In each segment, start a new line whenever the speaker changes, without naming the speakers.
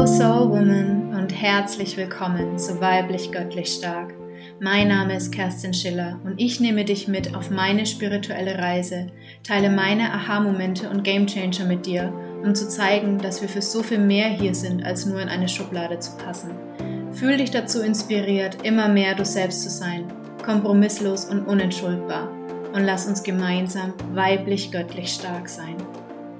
Hallo Soul Woman und herzlich willkommen zu Weiblich Göttlich Stark. Mein Name ist Kerstin Schiller und ich nehme dich mit auf meine spirituelle Reise, teile meine Aha-Momente und Gamechanger mit dir, um zu zeigen, dass wir für so viel mehr hier sind, als nur in eine Schublade zu passen. Fühl dich dazu inspiriert, immer mehr du selbst zu sein, kompromisslos und unentschuldbar. Und lass uns gemeinsam weiblich göttlich stark sein.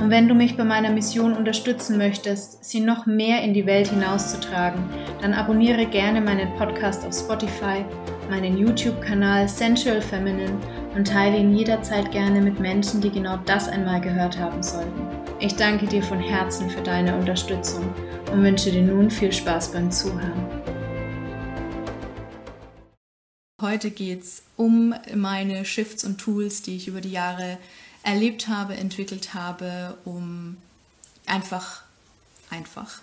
Und wenn du mich bei meiner Mission unterstützen möchtest, sie noch mehr in die Welt hinauszutragen, dann abonniere gerne meinen Podcast auf Spotify, meinen YouTube-Kanal Sensual Feminine und teile ihn jederzeit gerne mit Menschen, die genau das einmal gehört haben sollten. Ich danke dir von Herzen für deine Unterstützung und wünsche dir nun viel Spaß beim Zuhören.
Heute geht es um meine Shifts und Tools, die ich über die Jahre erlebt habe, entwickelt habe, um einfach, einfach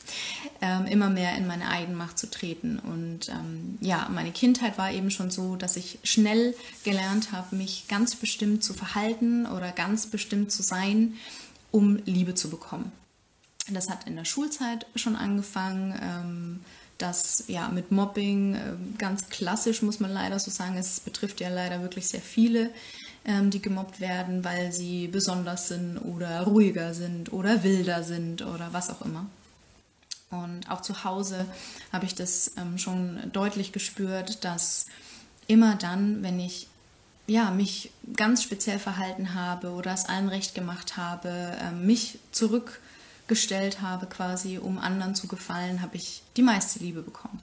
ähm, immer mehr in meine Eigenmacht zu treten. Und ähm, ja, meine Kindheit war eben schon so, dass ich schnell gelernt habe, mich ganz bestimmt zu verhalten oder ganz bestimmt zu sein, um Liebe zu bekommen. Das hat in der Schulzeit schon angefangen. Ähm, das ja mit Mobbing äh, ganz klassisch muss man leider so sagen. Es betrifft ja leider wirklich sehr viele ähm, die gemobbt werden, weil sie besonders sind oder ruhiger sind oder wilder sind oder was auch immer. Und auch zu Hause habe ich das ähm, schon deutlich gespürt, dass immer dann, wenn ich ja, mich ganz speziell verhalten habe oder es allen recht gemacht habe, äh, mich zurückgestellt habe quasi, um anderen zu gefallen, habe ich die meiste Liebe bekommen.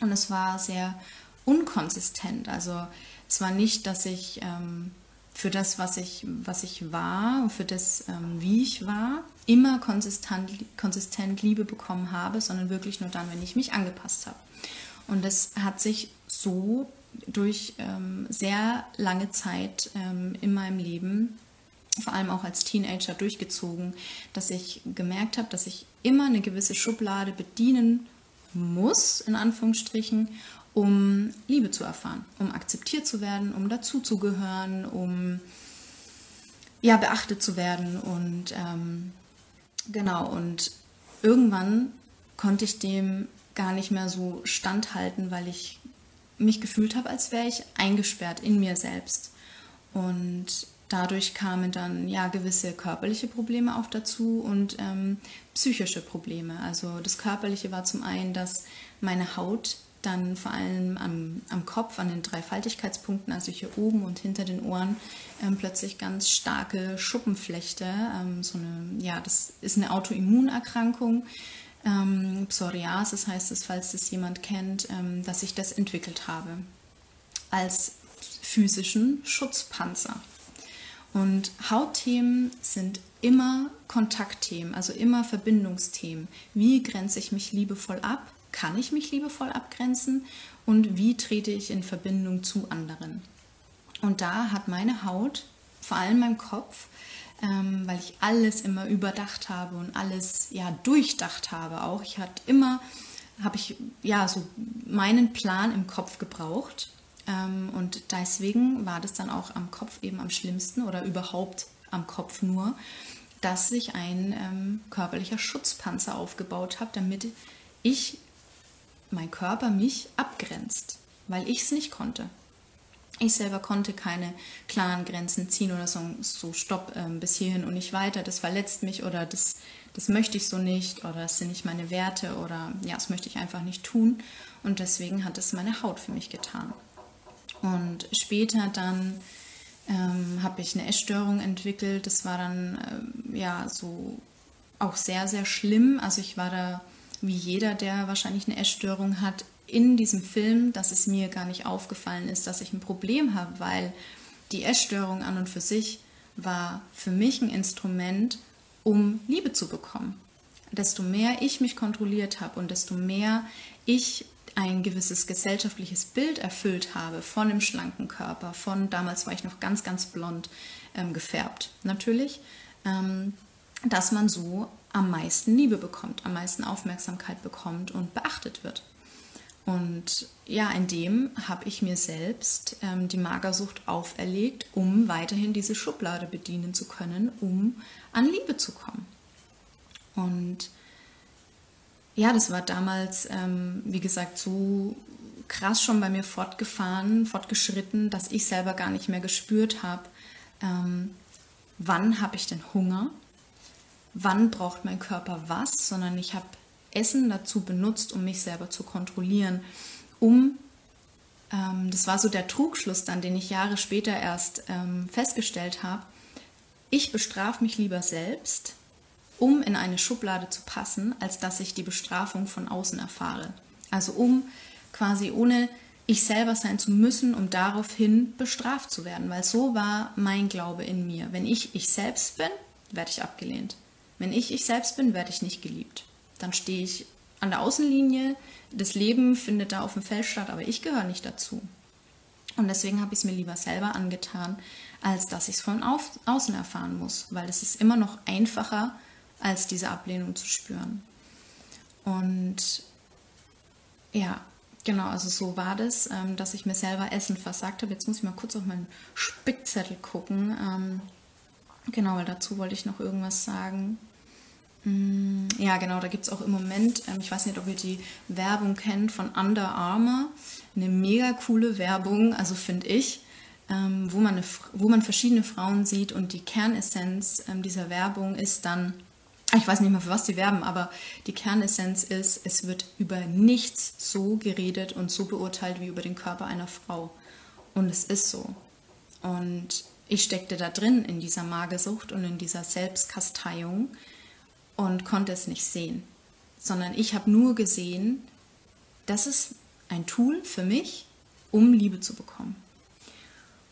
Und es war sehr unkonsistent. Also es war nicht, dass ich ähm, für das, was ich, was ich war, für das, ähm, wie ich war, immer konsistent, konsistent Liebe bekommen habe, sondern wirklich nur dann, wenn ich mich angepasst habe. Und das hat sich so durch ähm, sehr lange Zeit ähm, in meinem Leben, vor allem auch als Teenager, durchgezogen, dass ich gemerkt habe, dass ich immer eine gewisse Schublade bedienen muss, in Anführungsstrichen, um Liebe zu erfahren, um akzeptiert zu werden, um dazuzugehören, um ja beachtet zu werden und ähm, genau und irgendwann konnte ich dem gar nicht mehr so standhalten, weil ich mich gefühlt habe, als wäre ich eingesperrt in mir selbst und dadurch kamen dann ja gewisse körperliche Probleme auch dazu und ähm, psychische Probleme. Also das körperliche war zum einen, dass meine Haut dann vor allem am, am Kopf, an den drei Faltigkeitspunkten, also hier oben und hinter den Ohren, ähm, plötzlich ganz starke Schuppenflechte. Ähm, so eine, ja, das ist eine Autoimmunerkrankung. Ähm, Psoriasis heißt es, falls das jemand kennt, ähm, dass ich das entwickelt habe als physischen Schutzpanzer. Und Hautthemen sind immer Kontaktthemen, also immer Verbindungsthemen. Wie grenze ich mich liebevoll ab? Kann ich mich liebevoll abgrenzen und wie trete ich in Verbindung zu anderen. Und da hat meine Haut, vor allem mein Kopf, ähm, weil ich alles immer überdacht habe und alles ja durchdacht habe auch. Ich hatte immer, habe ich ja so meinen Plan im Kopf gebraucht ähm, und deswegen war das dann auch am Kopf eben am schlimmsten oder überhaupt am Kopf nur, dass sich ein ähm, körperlicher Schutzpanzer aufgebaut habe, damit ich mein Körper mich abgrenzt, weil ich es nicht konnte. Ich selber konnte keine klaren Grenzen ziehen oder so, so stopp äh, bis hierhin und nicht weiter, das verletzt mich oder das, das möchte ich so nicht oder das sind nicht meine Werte oder ja, das möchte ich einfach nicht tun. Und deswegen hat es meine Haut für mich getan. Und später dann ähm, habe ich eine Essstörung entwickelt. Das war dann äh, ja so auch sehr, sehr schlimm. Also ich war da wie jeder, der wahrscheinlich eine Essstörung hat, in diesem Film, dass es mir gar nicht aufgefallen ist, dass ich ein Problem habe, weil die Essstörung an und für sich war für mich ein Instrument, um Liebe zu bekommen. Desto mehr ich mich kontrolliert habe und desto mehr ich ein gewisses gesellschaftliches Bild erfüllt habe von dem schlanken Körper, von damals war ich noch ganz, ganz blond ähm, gefärbt, natürlich, ähm, dass man so am meisten Liebe bekommt, am meisten Aufmerksamkeit bekommt und beachtet wird. Und ja, in dem habe ich mir selbst ähm, die Magersucht auferlegt, um weiterhin diese Schublade bedienen zu können, um an Liebe zu kommen. Und ja, das war damals, ähm, wie gesagt, so krass schon bei mir fortgefahren, fortgeschritten, dass ich selber gar nicht mehr gespürt habe, ähm, wann habe ich denn Hunger, wann braucht mein Körper was, sondern ich habe Essen dazu benutzt, um mich selber zu kontrollieren, um, ähm, das war so der Trugschluss dann, den ich Jahre später erst ähm, festgestellt habe, ich bestrafe mich lieber selbst, um in eine Schublade zu passen, als dass ich die Bestrafung von außen erfahre. Also um quasi ohne ich selber sein zu müssen, um daraufhin bestraft zu werden, weil so war mein Glaube in mir. Wenn ich ich selbst bin, werde ich abgelehnt. Wenn ich ich selbst bin, werde ich nicht geliebt. Dann stehe ich an der Außenlinie, das Leben findet da auf dem Feld statt, aber ich gehöre nicht dazu. Und deswegen habe ich es mir lieber selber angetan, als dass ich es von außen erfahren muss, weil es ist immer noch einfacher, als diese Ablehnung zu spüren. Und ja, genau, also so war das, ähm, dass ich mir selber Essen versagt habe. Jetzt muss ich mal kurz auf meinen Spickzettel gucken. Ähm, genau, weil dazu wollte ich noch irgendwas sagen. Mm, ja, genau, da gibt es auch im Moment, ähm, ich weiß nicht, ob ihr die Werbung kennt von Under Armour. Eine mega coole Werbung, also finde ich, wo, man eine, wo man verschiedene Frauen sieht und die Kernessenz dieser Werbung ist dann, ich weiß nicht mehr, für was die werben, aber die Kernessenz ist, es wird über nichts so geredet und so beurteilt wie über den Körper einer Frau. Und es ist so. Und ich steckte da drin in dieser Magersucht und in dieser Selbstkasteiung und konnte es nicht sehen, sondern ich habe nur gesehen, das ist ein Tool für mich, um Liebe zu bekommen.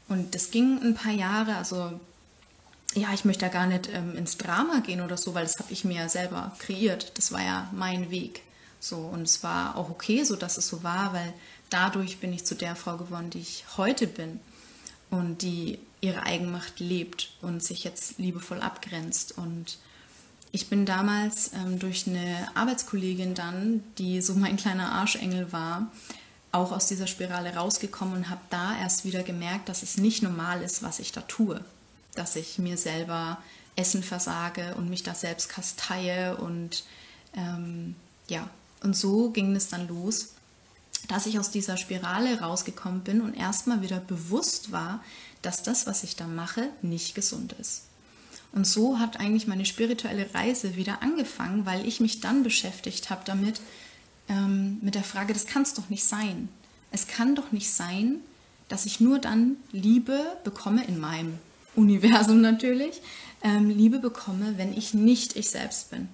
Und das ging ein paar Jahre, also ja, ich möchte da gar nicht ähm, ins Drama gehen oder so, weil das habe ich mir ja selber kreiert. Das war ja mein Weg. So, und es war auch okay, so dass es so war, weil dadurch bin ich zu der Frau geworden, die ich heute bin und die ihre Eigenmacht lebt und sich jetzt liebevoll abgrenzt. Und ich bin damals ähm, durch eine Arbeitskollegin dann, die so mein kleiner Arschengel war, auch aus dieser Spirale rausgekommen und habe da erst wieder gemerkt, dass es nicht normal ist, was ich da tue dass ich mir selber Essen versage und mich da selbst kasteie und ähm, ja, und so ging es dann los, dass ich aus dieser Spirale rausgekommen bin und erstmal wieder bewusst war, dass das, was ich da mache, nicht gesund ist. Und so hat eigentlich meine spirituelle Reise wieder angefangen, weil ich mich dann beschäftigt habe damit, ähm, mit der Frage, das kann es doch nicht sein. Es kann doch nicht sein, dass ich nur dann Liebe bekomme in meinem Universum natürlich, ähm, Liebe bekomme, wenn ich nicht ich selbst bin.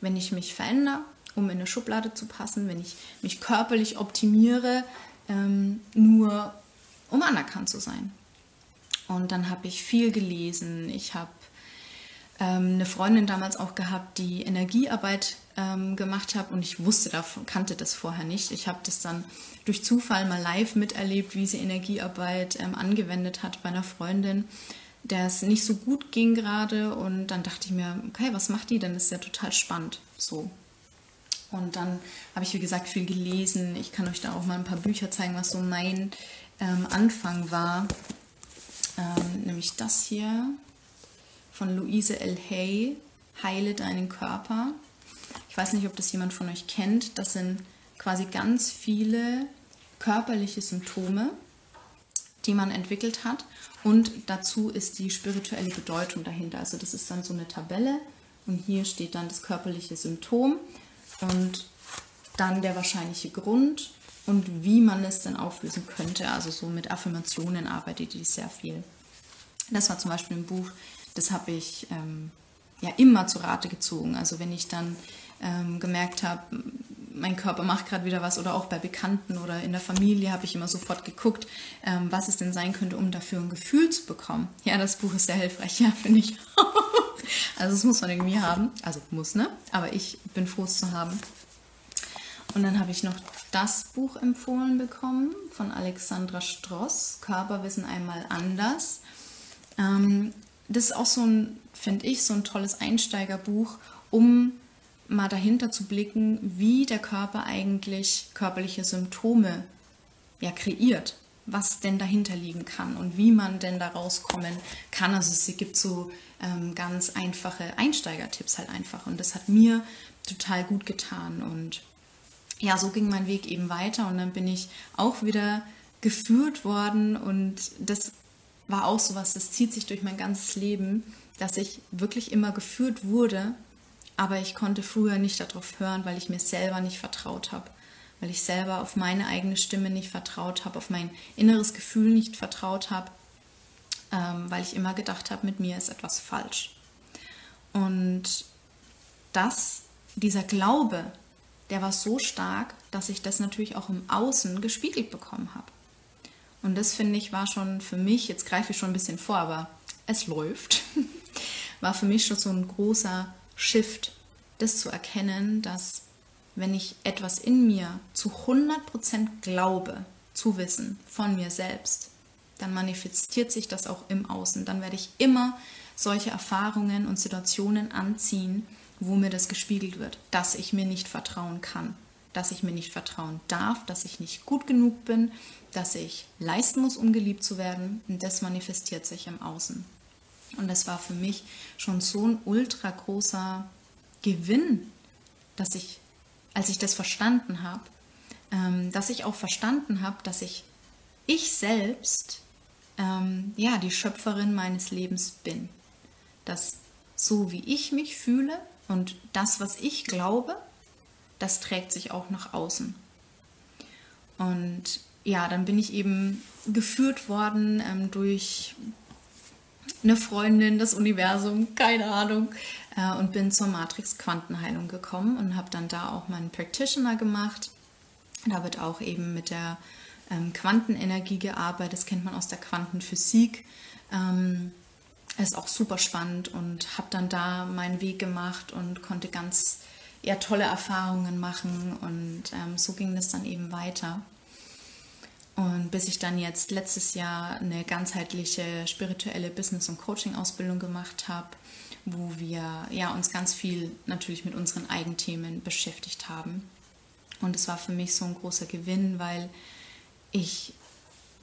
Wenn ich mich verändere, um in eine Schublade zu passen, wenn ich mich körperlich optimiere, ähm, nur um anerkannt zu sein. Und dann habe ich viel gelesen. Ich habe ähm, eine Freundin damals auch gehabt, die Energiearbeit ähm, gemacht hat und ich wusste davon, kannte das vorher nicht. Ich habe das dann durch Zufall mal live miterlebt, wie sie Energiearbeit ähm, angewendet hat bei einer Freundin, der es nicht so gut ging gerade. Und dann dachte ich mir, okay, was macht die denn? Das ist ja total spannend. So. Und dann habe ich, wie gesagt, viel gelesen. Ich kann euch da auch mal ein paar Bücher zeigen, was so mein ähm, Anfang war. Ähm, nämlich das hier von Louise L. Hay, Heile deinen Körper. Ich weiß nicht, ob das jemand von euch kennt. Das sind quasi ganz viele körperliche Symptome, die man entwickelt hat. Und dazu ist die spirituelle Bedeutung dahinter. Also das ist dann so eine Tabelle und hier steht dann das körperliche Symptom und dann der wahrscheinliche Grund und wie man es dann auflösen könnte. Also so mit Affirmationen arbeitet die sehr viel. Das war zum Beispiel ein Buch, das habe ich ähm, ja immer zu Rate gezogen. Also wenn ich dann ähm, gemerkt habe, mein Körper macht gerade wieder was oder auch bei Bekannten oder in der Familie habe ich immer sofort geguckt, ähm, was es denn sein könnte, um dafür ein Gefühl zu bekommen. Ja, das Buch ist sehr hilfreich, ja, finde ich. also es muss man irgendwie haben, also muss, ne? Aber ich bin froh, es zu haben. Und dann habe ich noch das Buch empfohlen bekommen von Alexandra Stross, Körperwissen einmal anders. Ähm, das ist auch so ein, finde ich, so ein tolles Einsteigerbuch, um mal dahinter zu blicken, wie der Körper eigentlich körperliche Symptome ja, kreiert, was denn dahinter liegen kann und wie man denn da rauskommen kann. Also es gibt so ähm, ganz einfache Einsteigertipps halt einfach und das hat mir total gut getan. Und ja, so ging mein Weg eben weiter und dann bin ich auch wieder geführt worden und das war auch so was, das zieht sich durch mein ganzes Leben, dass ich wirklich immer geführt wurde, aber ich konnte früher nicht darauf hören, weil ich mir selber nicht vertraut habe, weil ich selber auf meine eigene Stimme nicht vertraut habe, auf mein inneres Gefühl nicht vertraut habe, ähm, weil ich immer gedacht habe, mit mir ist etwas falsch. Und das, dieser Glaube, der war so stark, dass ich das natürlich auch im Außen gespiegelt bekommen habe. Und das finde ich war schon für mich, jetzt greife ich schon ein bisschen vor, aber es läuft, war für mich schon so ein großer Shift, das zu erkennen, dass wenn ich etwas in mir zu 100% glaube, zu wissen von mir selbst, dann manifestiert sich das auch im Außen. Dann werde ich immer solche Erfahrungen und Situationen anziehen, wo mir das gespiegelt wird, dass ich mir nicht vertrauen kann, dass ich mir nicht vertrauen darf, dass ich nicht gut genug bin, dass ich leisten muss, um geliebt zu werden. Und das manifestiert sich im Außen. Und das war für mich schon so ein ultra großer Gewinn, dass ich, als ich das verstanden habe, ähm, dass ich auch verstanden habe, dass ich ich selbst ähm, ja die Schöpferin meines Lebens bin. Dass so wie ich mich fühle und das, was ich glaube, das trägt sich auch nach außen. Und ja, dann bin ich eben geführt worden ähm, durch eine Freundin, das Universum, keine Ahnung, äh, und bin zur Matrix Quantenheilung gekommen und habe dann da auch meinen Practitioner gemacht. Da wird auch eben mit der ähm, Quantenenergie gearbeitet, das kennt man aus der Quantenphysik. Ähm, ist auch super spannend und habe dann da meinen Weg gemacht und konnte ganz ja, tolle Erfahrungen machen und ähm, so ging das dann eben weiter. Und bis ich dann jetzt letztes Jahr eine ganzheitliche spirituelle Business- und Coaching-Ausbildung gemacht habe, wo wir ja, uns ganz viel natürlich mit unseren Eigenthemen beschäftigt haben. Und es war für mich so ein großer Gewinn, weil ich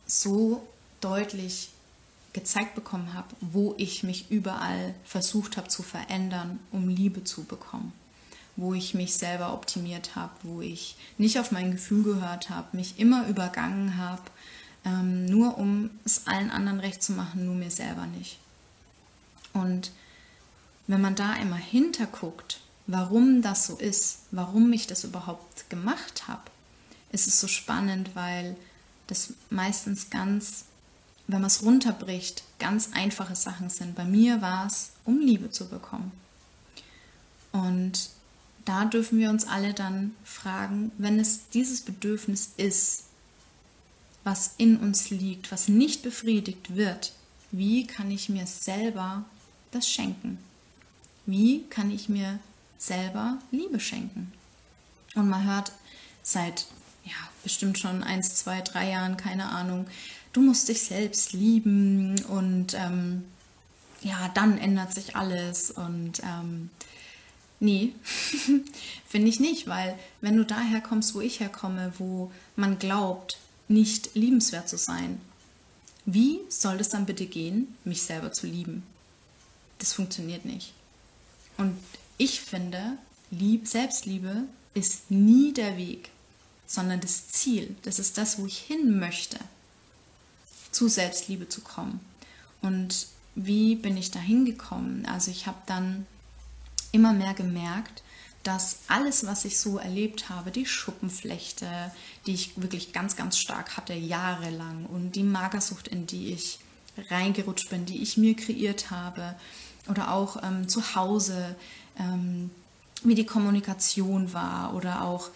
so deutlich gezeigt bekommen habe, wo ich mich überall versucht habe zu verändern, um Liebe zu bekommen wo ich mich selber optimiert habe, wo ich nicht auf mein Gefühl gehört habe, mich immer übergangen habe, ähm, nur um es allen anderen recht zu machen, nur mir selber nicht. Und wenn man da immer hinterguckt, warum das so ist, warum ich das überhaupt gemacht habe, ist es so spannend, weil das meistens ganz, wenn man es runterbricht, ganz einfache Sachen sind. Bei mir war es, um Liebe zu bekommen. Und da dürfen wir uns alle dann fragen, wenn es dieses Bedürfnis ist, was in uns liegt, was nicht befriedigt wird, wie kann ich mir selber das schenken? Wie kann ich mir selber Liebe schenken? Und man hört seit ja, bestimmt schon eins, zwei, drei Jahren, keine Ahnung, du musst dich selbst lieben und ähm, ja, dann ändert sich alles und ähm, Nee, finde ich nicht, weil wenn du daher kommst, wo ich herkomme, wo man glaubt, nicht liebenswert zu sein, wie soll es dann bitte gehen, mich selber zu lieben? Das funktioniert nicht. Und ich finde, Lieb, Selbstliebe ist nie der Weg, sondern das Ziel. Das ist das, wo ich hin möchte, zu Selbstliebe zu kommen. Und wie bin ich da hingekommen? Also ich habe dann immer mehr gemerkt, dass alles, was ich so erlebt habe, die Schuppenflechte, die ich wirklich ganz, ganz stark hatte, jahrelang und die Magersucht, in die ich reingerutscht bin, die ich mir kreiert habe, oder auch ähm, zu Hause, ähm, wie die Kommunikation war oder auch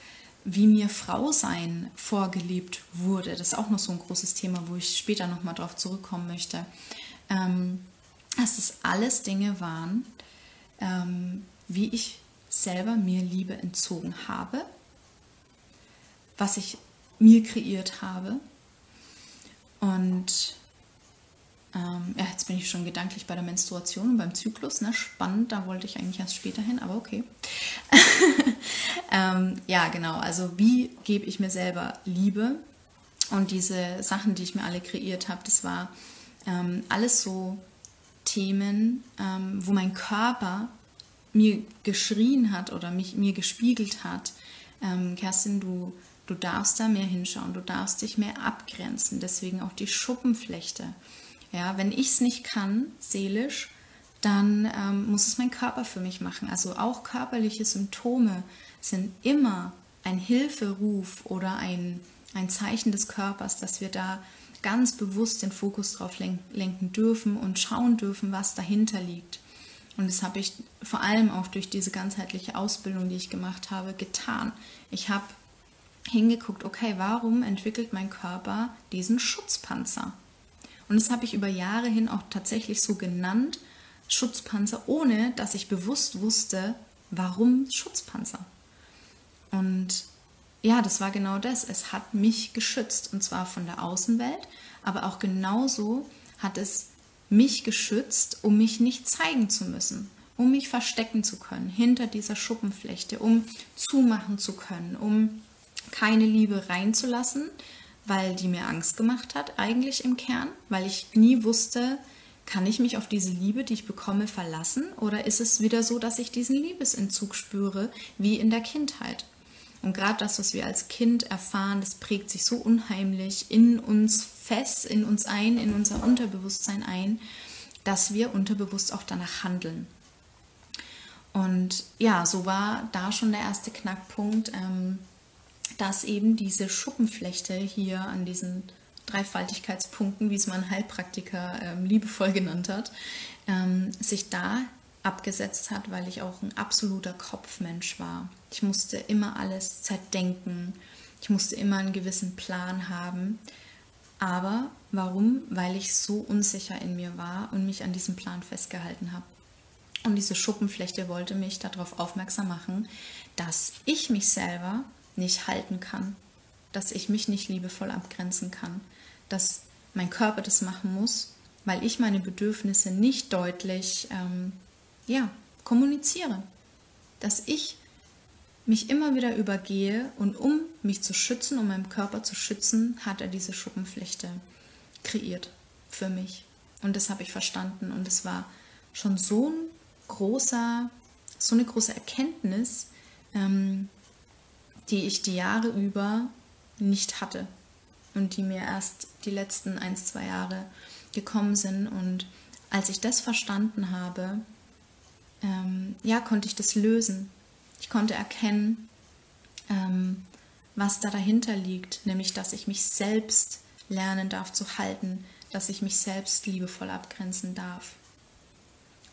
wie mir Frau sein vorgelebt wurde. Das ist auch noch so ein großes Thema, wo ich später nochmal drauf zurückkommen möchte. Ähm, dass das alles Dinge waren, ähm, wie ich selber mir Liebe entzogen habe, was ich mir kreiert habe. Und ähm, ja, jetzt bin ich schon gedanklich bei der Menstruation und beim Zyklus. Ne? Spannend, da wollte ich eigentlich erst später hin, aber okay. ähm, ja, genau. Also wie gebe ich mir selber Liebe? Und diese Sachen, die ich mir alle kreiert habe, das war ähm, alles so Themen, ähm, wo mein Körper mir geschrien hat oder mich, mir gespiegelt hat, ähm, Kerstin, du, du darfst da mehr hinschauen, du darfst dich mehr abgrenzen, deswegen auch die Schuppenflechte. Ja, wenn ich es nicht kann, seelisch, dann ähm, muss es mein Körper für mich machen. Also auch körperliche Symptome sind immer ein Hilferuf oder ein, ein Zeichen des Körpers, dass wir da ganz bewusst den Fokus drauf lenken dürfen und schauen dürfen, was dahinter liegt. Und das habe ich vor allem auch durch diese ganzheitliche Ausbildung, die ich gemacht habe, getan. Ich habe hingeguckt, okay, warum entwickelt mein Körper diesen Schutzpanzer? Und das habe ich über Jahre hin auch tatsächlich so genannt, Schutzpanzer, ohne dass ich bewusst wusste, warum Schutzpanzer. Und ja, das war genau das. Es hat mich geschützt und zwar von der Außenwelt, aber auch genauso hat es mich geschützt, um mich nicht zeigen zu müssen, um mich verstecken zu können hinter dieser Schuppenflechte, um zumachen zu können, um keine Liebe reinzulassen, weil die mir Angst gemacht hat, eigentlich im Kern, weil ich nie wusste, kann ich mich auf diese Liebe, die ich bekomme, verlassen oder ist es wieder so, dass ich diesen Liebesentzug spüre, wie in der Kindheit? Und gerade das, was wir als Kind erfahren, das prägt sich so unheimlich in uns fest, in uns ein, in unser Unterbewusstsein ein, dass wir unterbewusst auch danach handeln. Und ja, so war da schon der erste Knackpunkt, ähm, dass eben diese Schuppenflechte hier an diesen Dreifaltigkeitspunkten, wie es mein Heilpraktiker ähm, liebevoll genannt hat, ähm, sich da abgesetzt hat, weil ich auch ein absoluter Kopfmensch war. Ich musste immer alles zerdenken. Ich musste immer einen gewissen Plan haben. Aber warum? Weil ich so unsicher in mir war und mich an diesem Plan festgehalten habe. Und diese Schuppenflechte wollte mich darauf aufmerksam machen, dass ich mich selber nicht halten kann, dass ich mich nicht liebevoll abgrenzen kann, dass mein Körper das machen muss, weil ich meine Bedürfnisse nicht deutlich ähm, ja, kommuniziere. Dass ich mich immer wieder übergehe und um mich zu schützen, um meinen Körper zu schützen, hat er diese Schuppenflechte kreiert für mich. Und das habe ich verstanden und es war schon so ein großer, so eine große Erkenntnis, ähm, die ich die Jahre über nicht hatte und die mir erst die letzten ein, zwei Jahre gekommen sind. Und als ich das verstanden habe, ähm, ja, konnte ich das lösen. Ich konnte erkennen, ähm, was da dahinter liegt, nämlich dass ich mich selbst lernen darf zu halten, dass ich mich selbst liebevoll abgrenzen darf.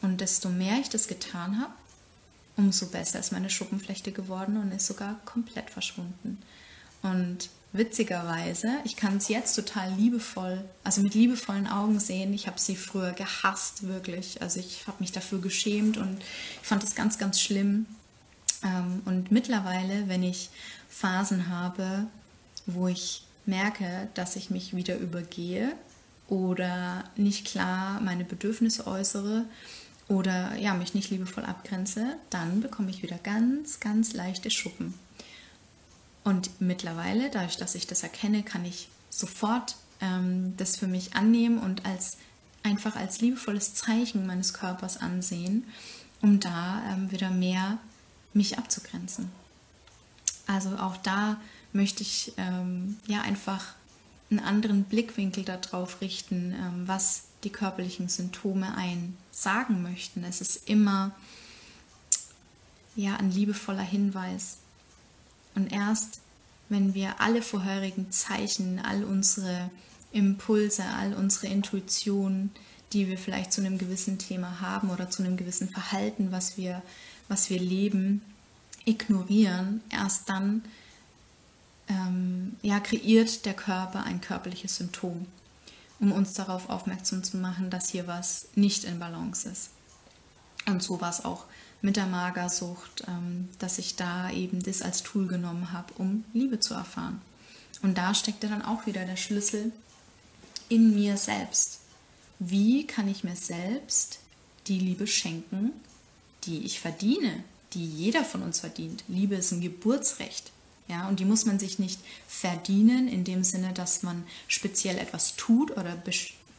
Und desto mehr ich das getan habe, umso besser ist meine Schuppenflechte geworden und ist sogar komplett verschwunden. Und witzigerweise, ich kann es jetzt total liebevoll, also mit liebevollen Augen sehen. Ich habe sie früher gehasst, wirklich. Also ich habe mich dafür geschämt und ich fand es ganz, ganz schlimm. Ähm, und mittlerweile, wenn ich Phasen habe, wo ich merke, dass ich mich wieder übergehe oder nicht klar meine Bedürfnisse äußere oder ja, mich nicht liebevoll abgrenze, dann bekomme ich wieder ganz, ganz leichte Schuppen. Und mittlerweile, dadurch, dass ich das erkenne, kann ich sofort ähm, das für mich annehmen und als einfach als liebevolles Zeichen meines Körpers ansehen, um da ähm, wieder mehr mich abzugrenzen. Also auch da möchte ich ähm, ja einfach einen anderen Blickwinkel darauf richten, ähm, was die körperlichen Symptome ein sagen möchten. Es ist immer ja ein liebevoller Hinweis und erst wenn wir alle vorherigen Zeichen, all unsere Impulse, all unsere Intuitionen, die wir vielleicht zu einem gewissen Thema haben oder zu einem gewissen Verhalten, was wir, was wir leben, ignorieren, erst dann ähm, ja, kreiert der Körper ein körperliches Symptom, um uns darauf aufmerksam zu machen, dass hier was nicht in Balance ist. Und so war es auch mit der Magersucht, ähm, dass ich da eben das als Tool genommen habe, um Liebe zu erfahren. Und da steckte dann auch wieder der Schlüssel in mir selbst. Wie kann ich mir selbst die Liebe schenken, die ich verdiene, die jeder von uns verdient? Liebe ist ein Geburtsrecht. Ja, und die muss man sich nicht verdienen in dem Sinne, dass man speziell etwas tut oder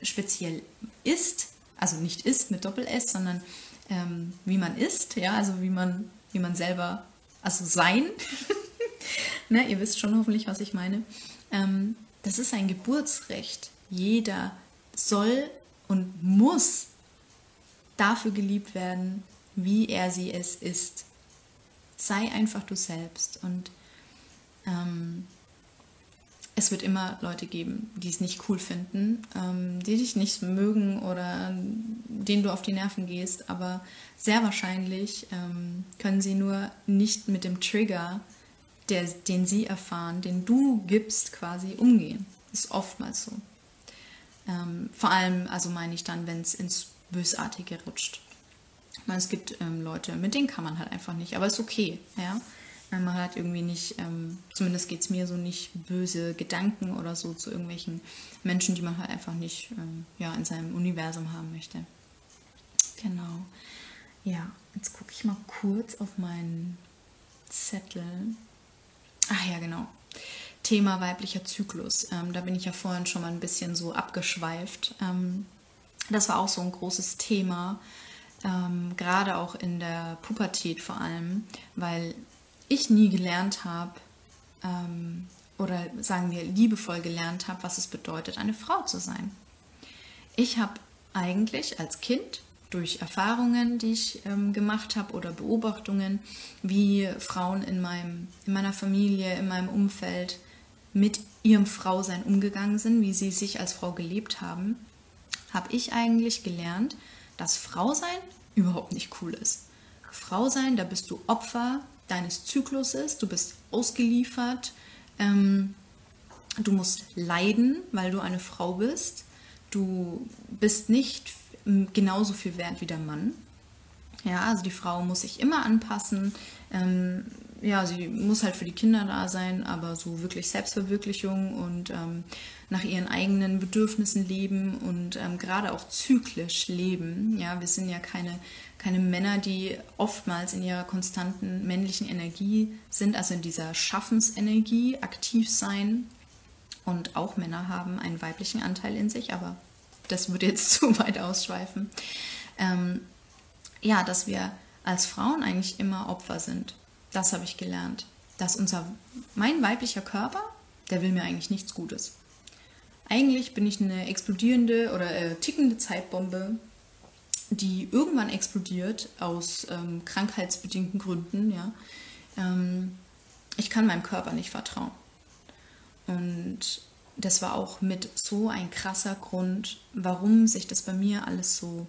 speziell ist, also nicht ist mit Doppel S, sondern ähm, wie man ist, ja, also wie man, wie man selber, also sein. ne, ihr wisst schon hoffentlich, was ich meine. Ähm, das ist ein Geburtsrecht. Jeder soll und muss dafür geliebt werden, wie er sie es ist. Sei einfach du selbst und ähm, es wird immer Leute geben, die es nicht cool finden, ähm, die dich nicht mögen oder denen du auf die Nerven gehst, aber sehr wahrscheinlich ähm, können sie nur nicht mit dem Trigger, der, den sie erfahren, den du gibst, quasi umgehen. Ist oftmals so. Ähm, vor allem, also meine ich dann, wenn es ins Bösartige rutscht. Ich meine, es gibt ähm, Leute, mit denen kann man halt einfach nicht, aber ist okay, ja. Man hat irgendwie nicht, ähm, zumindest geht es mir so nicht, böse Gedanken oder so zu irgendwelchen Menschen, die man halt einfach nicht ähm, ja, in seinem Universum haben möchte. Genau. Ja, jetzt gucke ich mal kurz auf meinen Zettel. Ach ja, genau. Thema weiblicher Zyklus. Ähm, da bin ich ja vorhin schon mal ein bisschen so abgeschweift. Ähm, das war auch so ein großes Thema, ähm, gerade auch in der Pubertät vor allem, weil ich nie gelernt habe, ähm, oder sagen wir liebevoll gelernt habe, was es bedeutet, eine Frau zu sein. Ich habe eigentlich als Kind durch Erfahrungen, die ich ähm, gemacht habe oder Beobachtungen, wie Frauen in, meinem, in meiner Familie, in meinem Umfeld mit ihrem Frausein umgegangen sind, wie sie sich als Frau gelebt haben, habe ich eigentlich gelernt, dass Frausein überhaupt nicht cool ist. Frau sein, da bist du Opfer deines Zykluses, du bist ausgeliefert, ähm, du musst leiden, weil du eine Frau bist, du bist nicht genauso viel wert wie der Mann. Ja, also die Frau muss sich immer anpassen. Ähm, ja, sie muss halt für die Kinder da sein, aber so wirklich Selbstverwirklichung und ähm, nach ihren eigenen Bedürfnissen leben und ähm, gerade auch zyklisch leben. Ja, wir sind ja keine, keine Männer, die oftmals in ihrer konstanten männlichen Energie sind, also in dieser Schaffensenergie aktiv sein. Und auch Männer haben einen weiblichen Anteil in sich, aber das würde jetzt zu weit ausschweifen. Ähm, ja, dass wir als Frauen eigentlich immer Opfer sind. Das habe ich gelernt. Dass unser, mein weiblicher Körper, der will mir eigentlich nichts Gutes. Eigentlich bin ich eine explodierende oder äh, tickende Zeitbombe, die irgendwann explodiert aus ähm, krankheitsbedingten Gründen. Ja. Ähm, ich kann meinem Körper nicht vertrauen. Und das war auch mit so ein krasser Grund, warum sich das bei mir alles so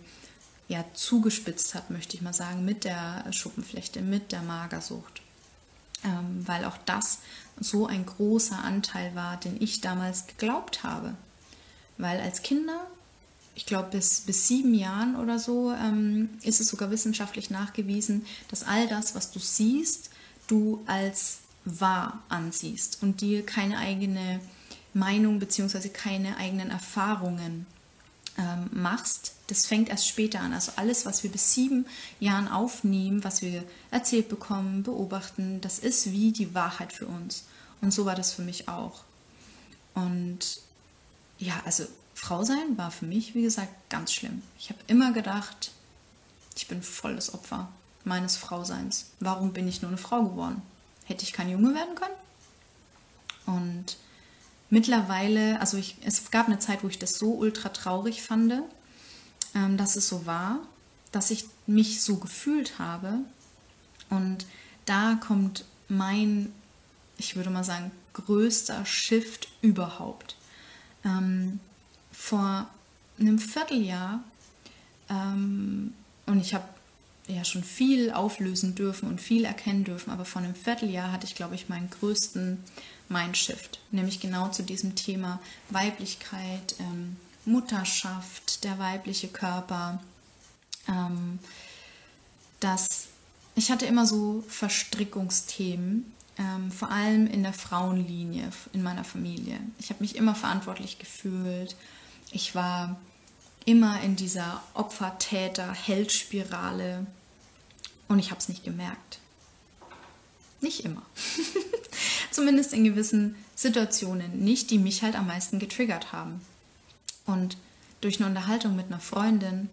ja, zugespitzt hat, möchte ich mal sagen, mit der Schuppenflechte, mit der Magersucht. Ähm, weil auch das so ein großer Anteil war, den ich damals geglaubt habe. Weil als Kinder, ich glaube bis, bis sieben Jahren oder so, ähm, ist es sogar wissenschaftlich nachgewiesen, dass all das, was du siehst, du als wahr ansiehst und dir keine eigene Meinung bzw. keine eigenen Erfahrungen ähm, machst, das fängt erst später an. Also alles, was wir bis sieben Jahren aufnehmen, was wir erzählt bekommen, beobachten, das ist wie die Wahrheit für uns. Und so war das für mich auch. Und ja, also Frau sein war für mich, wie gesagt, ganz schlimm. Ich habe immer gedacht, ich bin voll das Opfer meines Frauseins. Warum bin ich nur eine Frau geworden? Hätte ich kein Junge werden können? Und mittlerweile, also ich, es gab eine Zeit, wo ich das so ultra traurig fand, ähm, dass es so war, dass ich mich so gefühlt habe. Und da kommt mein, ich würde mal sagen, größter Shift überhaupt. Ähm, vor einem Vierteljahr, ähm, und ich habe ja schon viel auflösen dürfen und viel erkennen dürfen, aber vor einem Vierteljahr hatte ich, glaube ich, meinen größten Mindshift, nämlich genau zu diesem Thema Weiblichkeit, ähm, Mutterschaft, der weibliche Körper. Ähm, dass ich hatte immer so Verstrickungsthemen, ähm, vor allem in der Frauenlinie in meiner Familie. Ich habe mich immer verantwortlich gefühlt. Ich war immer in dieser Opfer-Täter-Held-Spirale und ich habe es nicht gemerkt. Nicht immer. Zumindest in gewissen Situationen nicht, die mich halt am meisten getriggert haben. Und durch eine Unterhaltung mit einer Freundin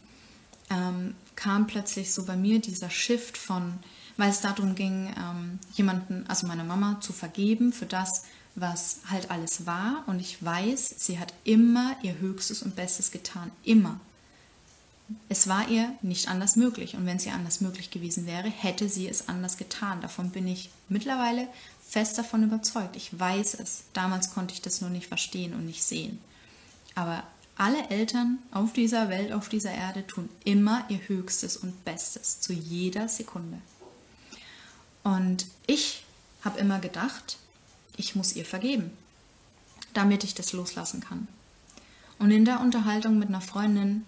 ähm, kam plötzlich so bei mir dieser Shift von, weil es darum ging, ähm, jemanden, also meiner Mama, zu vergeben für das, was halt alles war. Und ich weiß, sie hat immer ihr Höchstes und Bestes getan. Immer. Es war ihr nicht anders möglich. Und wenn ihr anders möglich gewesen wäre, hätte sie es anders getan. Davon bin ich mittlerweile fest davon überzeugt. Ich weiß es. Damals konnte ich das nur nicht verstehen und nicht sehen. Aber alle Eltern auf dieser Welt, auf dieser Erde tun immer ihr Höchstes und Bestes zu jeder Sekunde. Und ich habe immer gedacht, ich muss ihr vergeben, damit ich das loslassen kann. Und in der Unterhaltung mit einer Freundin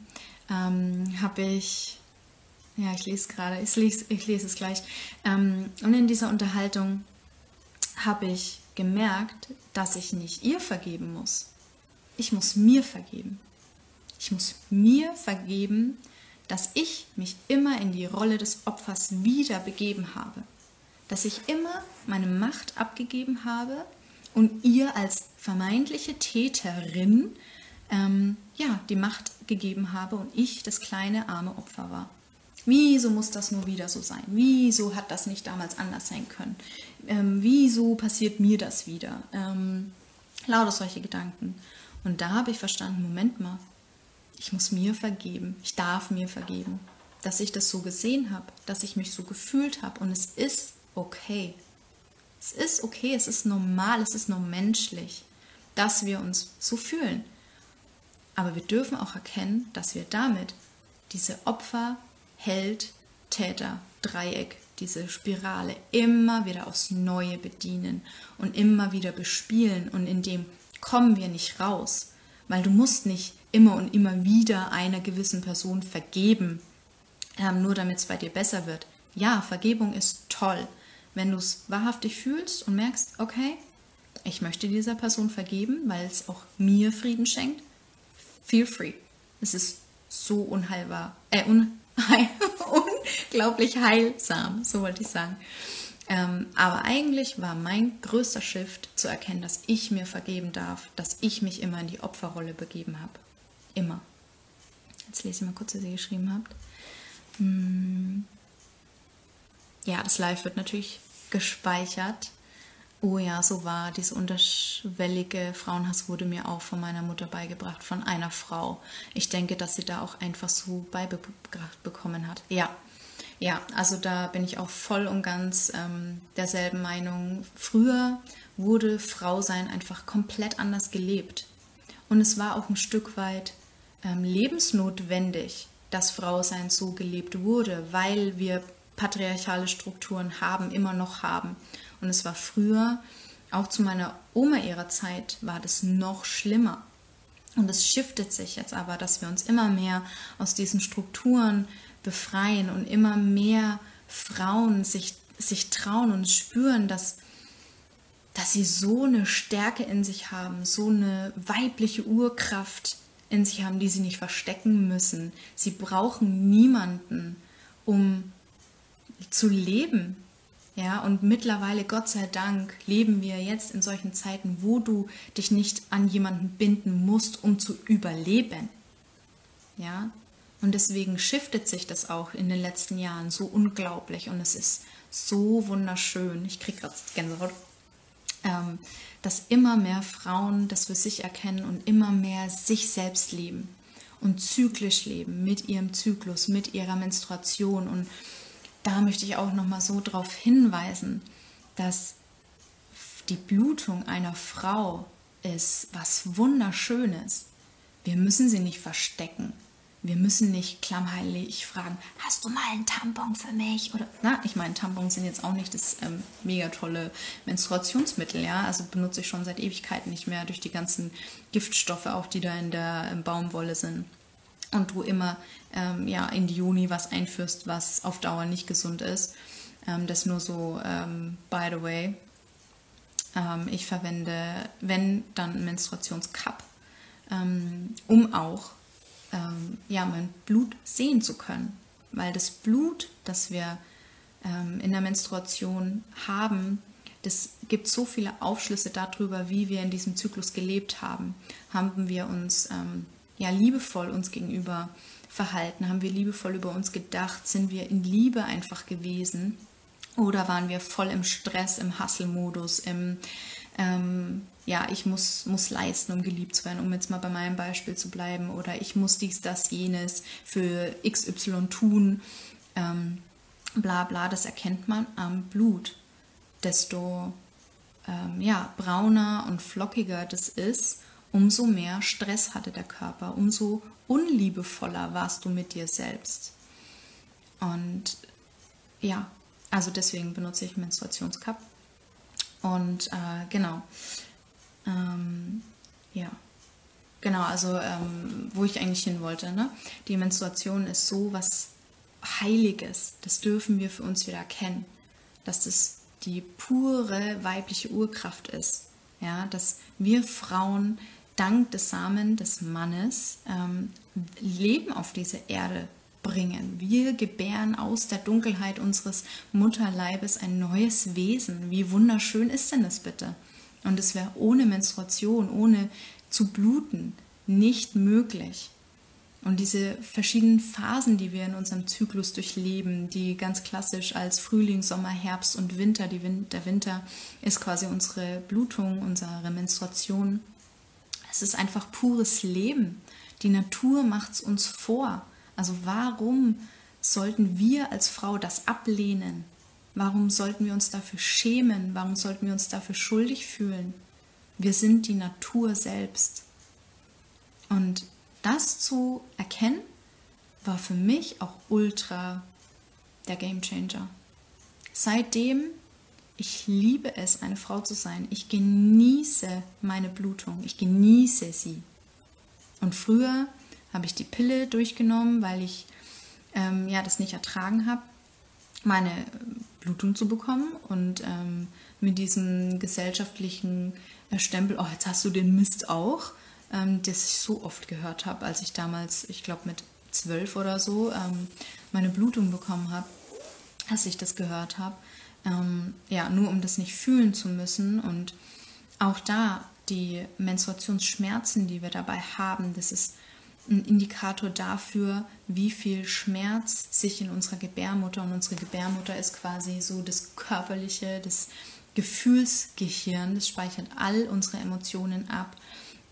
ähm, habe ich, ja, ich lese gerade, ich lese, ich lese es gleich, ähm, und in dieser Unterhaltung habe ich gemerkt, dass ich nicht ihr vergeben muss. Ich muss mir vergeben. Ich muss mir vergeben, dass ich mich immer in die Rolle des Opfers wieder begeben habe dass ich immer meine Macht abgegeben habe und ihr als vermeintliche Täterin ähm, ja, die Macht gegeben habe und ich das kleine arme Opfer war. Wieso muss das nur wieder so sein? Wieso hat das nicht damals anders sein können? Ähm, wieso passiert mir das wieder? Ähm, lauter solche Gedanken. Und da habe ich verstanden, Moment mal, ich muss mir vergeben, ich darf mir vergeben, dass ich das so gesehen habe, dass ich mich so gefühlt habe. Und es ist okay. Es ist okay, es ist normal, es ist nur menschlich, dass wir uns so fühlen. Aber wir dürfen auch erkennen, dass wir damit diese Opfer, Held, Täter, Dreieck, diese Spirale immer wieder aufs Neue bedienen und immer wieder bespielen und in dem kommen wir nicht raus, weil du musst nicht immer und immer wieder einer gewissen Person vergeben, ähm, nur damit es bei dir besser wird. Ja, Vergebung ist toll, wenn du es wahrhaftig fühlst und merkst, okay, ich möchte dieser Person vergeben, weil es auch mir Frieden schenkt, feel free. Es ist so unheilbar, äh, unheil, unglaublich heilsam, so wollte ich sagen. Ähm, aber eigentlich war mein größter Shift zu erkennen, dass ich mir vergeben darf, dass ich mich immer in die Opferrolle begeben habe. Immer. Jetzt lese ich mal kurz, was ihr geschrieben habt. Hm. Ja, das Live wird natürlich gespeichert. Oh ja, so war. Diese unterschwellige Frauenhass wurde mir auch von meiner Mutter beigebracht, von einer Frau. Ich denke, dass sie da auch einfach so beigebracht bekommen hat. Ja, ja, also da bin ich auch voll und ganz ähm, derselben Meinung. Früher wurde Frausein einfach komplett anders gelebt. Und es war auch ein Stück weit ähm, lebensnotwendig, dass Frausein so gelebt wurde, weil wir patriarchale Strukturen haben, immer noch haben. Und es war früher, auch zu meiner Oma ihrer Zeit, war das noch schlimmer. Und es shiftet sich jetzt aber, dass wir uns immer mehr aus diesen Strukturen befreien und immer mehr Frauen sich, sich trauen und spüren, dass, dass sie so eine Stärke in sich haben, so eine weibliche Urkraft in sich haben, die sie nicht verstecken müssen. Sie brauchen niemanden, um zu leben. Ja, und mittlerweile, Gott sei Dank, leben wir jetzt in solchen Zeiten, wo du dich nicht an jemanden binden musst, um zu überleben. Ja, und deswegen shiftet sich das auch in den letzten Jahren so unglaublich und es ist so wunderschön. Ich kriege gerade Gänsehaut. Ähm, dass immer mehr Frauen das für sich erkennen und immer mehr sich selbst leben und zyklisch leben mit ihrem Zyklus, mit ihrer Menstruation und da möchte ich auch noch mal so darauf hinweisen, dass die Blutung einer Frau ist was Wunderschönes. Wir müssen sie nicht verstecken. Wir müssen nicht klammheilig fragen, hast du mal einen Tampon für mich? Oder, na, ich meine, Tampons sind jetzt auch nicht das ähm, mega tolle Menstruationsmittel, ja. Also benutze ich schon seit Ewigkeiten nicht mehr durch die ganzen Giftstoffe, auch die da in der ähm, Baumwolle sind und du immer ähm, ja, in die Juni was einführst, was auf Dauer nicht gesund ist. Ähm, das nur so, ähm, by the way. Ähm, ich verwende, wenn, dann Menstruationscup, ähm, um auch ähm, ja, mein Blut sehen zu können. Weil das Blut, das wir in der Menstruation haben, das gibt so viele Aufschlüsse darüber, wie wir in diesem Zyklus gelebt haben. Haben wir uns ähm, ja liebevoll uns gegenüber verhalten? Haben wir liebevoll über uns gedacht? Sind wir in Liebe einfach gewesen? Oder waren wir voll im Stress, im Hustle-Modus, im ähm, ja, ich muss, muss leisten, um geliebt zu werden, um jetzt mal bei meinem Beispiel zu bleiben, oder ich muss dies, das, jenes für XY tun, ähm, bla bla, das erkennt man am Blut. Desto ähm, ja, brauner und flockiger das ist, umso mehr Stress hatte der Körper, umso unliebevoller warst du mit dir selbst. Und ja, also deswegen benutze ich Menstruationscup. Und äh, genau, ähm, ja, genau, also ähm, wo ich eigentlich hin wollte. Ne? Die Menstruation ist so was Heiliges. Das dürfen wir für uns wieder erkennen, dass das die pure weibliche Urkraft ist. Ja, dass wir Frauen dank des Samen des Mannes ähm, Leben auf diese Erde bringen. Wir gebären aus der Dunkelheit unseres Mutterleibes ein neues Wesen. Wie wunderschön ist denn das bitte? Und es wäre ohne Menstruation, ohne zu bluten, nicht möglich. Und diese verschiedenen Phasen, die wir in unserem Zyklus durchleben, die ganz klassisch als Frühling, Sommer, Herbst und Winter, Win der Winter ist quasi unsere Blutung, unsere Menstruation. Es ist einfach pures Leben. Die Natur macht es uns vor. Also warum sollten wir als Frau das ablehnen? Warum sollten wir uns dafür schämen? Warum sollten wir uns dafür schuldig fühlen? Wir sind die Natur selbst. Und das zu erkennen, war für mich auch ultra der Game Changer. Seitdem, ich liebe es, eine Frau zu sein. Ich genieße meine Blutung. Ich genieße sie. Und früher habe ich die Pille durchgenommen, weil ich ähm, ja, das nicht ertragen habe, meine Blutung zu bekommen und ähm, mit diesem gesellschaftlichen äh, Stempel, oh, jetzt hast du den Mist auch, ähm, das ich so oft gehört habe, als ich damals, ich glaube mit zwölf oder so, ähm, meine Blutung bekommen habe, als ich das gehört habe. Ähm, ja, nur um das nicht fühlen zu müssen und auch da die Menstruationsschmerzen, die wir dabei haben, das ist ein Indikator dafür, wie viel Schmerz sich in unserer Gebärmutter und unsere Gebärmutter ist quasi so das körperliche, das Gefühlsgehirn, das speichert all unsere Emotionen ab,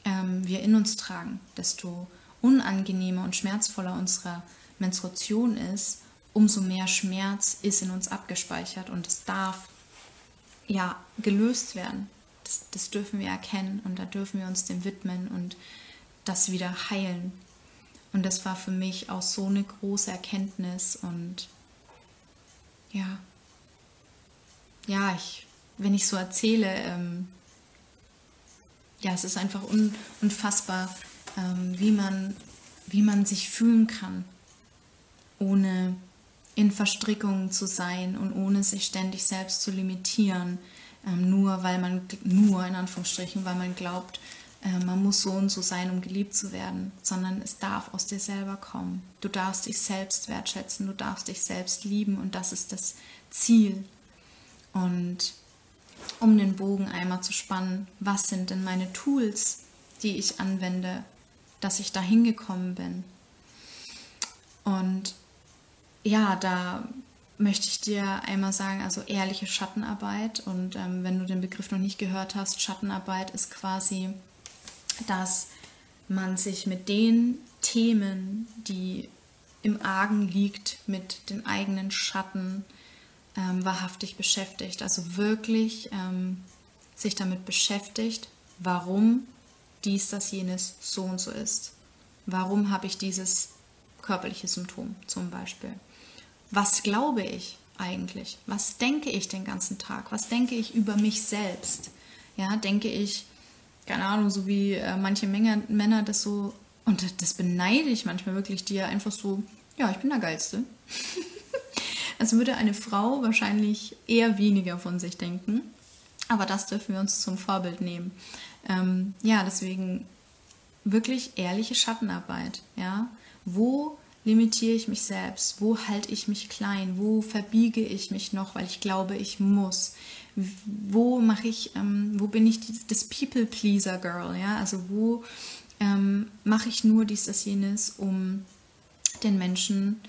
ähm, wir in uns tragen. Desto unangenehmer und schmerzvoller unsere Menstruation ist, umso mehr Schmerz ist in uns abgespeichert und es darf ja gelöst werden. Das, das dürfen wir erkennen und da dürfen wir uns dem widmen und das wieder heilen. Und das war für mich auch so eine große Erkenntnis und ja, ja, ich, wenn ich so erzähle, ähm, ja, es ist einfach un, unfassbar, ähm, wie, man, wie man sich fühlen kann, ohne in Verstrickungen zu sein und ohne sich ständig selbst zu limitieren, ähm, nur weil man, nur in Anführungsstrichen, weil man glaubt, äh, man muss so und so sein, um geliebt zu werden, sondern es darf aus dir selber kommen. Du darfst dich selbst wertschätzen, du darfst dich selbst lieben und das ist das Ziel. Und um den Bogen einmal zu spannen, was sind denn meine Tools, die ich anwende, dass ich da hingekommen bin? Und ja, da möchte ich dir einmal sagen, also ehrliche Schattenarbeit. Und ähm, wenn du den Begriff noch nicht gehört hast, Schattenarbeit ist quasi dass man sich mit den Themen, die im Argen liegt, mit den eigenen Schatten ähm, wahrhaftig beschäftigt. Also wirklich ähm, sich damit beschäftigt, warum dies, das, jenes so und so ist. Warum habe ich dieses körperliche Symptom zum Beispiel? Was glaube ich eigentlich? Was denke ich den ganzen Tag? Was denke ich über mich selbst? Ja, denke ich, keine Ahnung, so wie äh, manche Menge, Männer das so, und das beneide ich manchmal wirklich, die ja einfach so, ja, ich bin der Geilste. also würde eine Frau wahrscheinlich eher weniger von sich denken. Aber das dürfen wir uns zum Vorbild nehmen. Ähm, ja, deswegen wirklich ehrliche Schattenarbeit. Ja, wo limitiere ich mich selbst? Wo halte ich mich klein? Wo verbiege ich mich noch, weil ich glaube, ich muss? Wo mache ich, ähm, wo bin ich die, das People-Pleaser-Girl? Ja, also wo ähm, mache ich nur dies, das, jenes, um den Menschen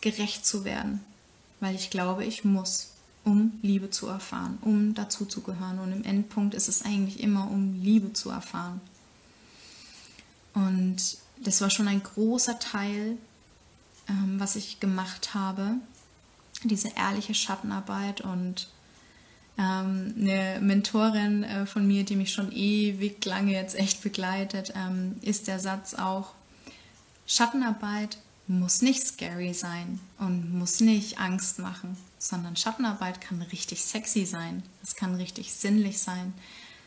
gerecht zu werden, weil ich glaube, ich muss, um Liebe zu erfahren, um dazu zu gehören. Und im Endpunkt ist es eigentlich immer, um Liebe zu erfahren. Und das war schon ein großer Teil, ähm, was ich gemacht habe, diese ehrliche Schattenarbeit und ähm, eine Mentorin äh, von mir, die mich schon ewig lange jetzt echt begleitet, ähm, ist der Satz auch, Schattenarbeit muss nicht scary sein und muss nicht Angst machen, sondern Schattenarbeit kann richtig sexy sein, es kann richtig sinnlich sein,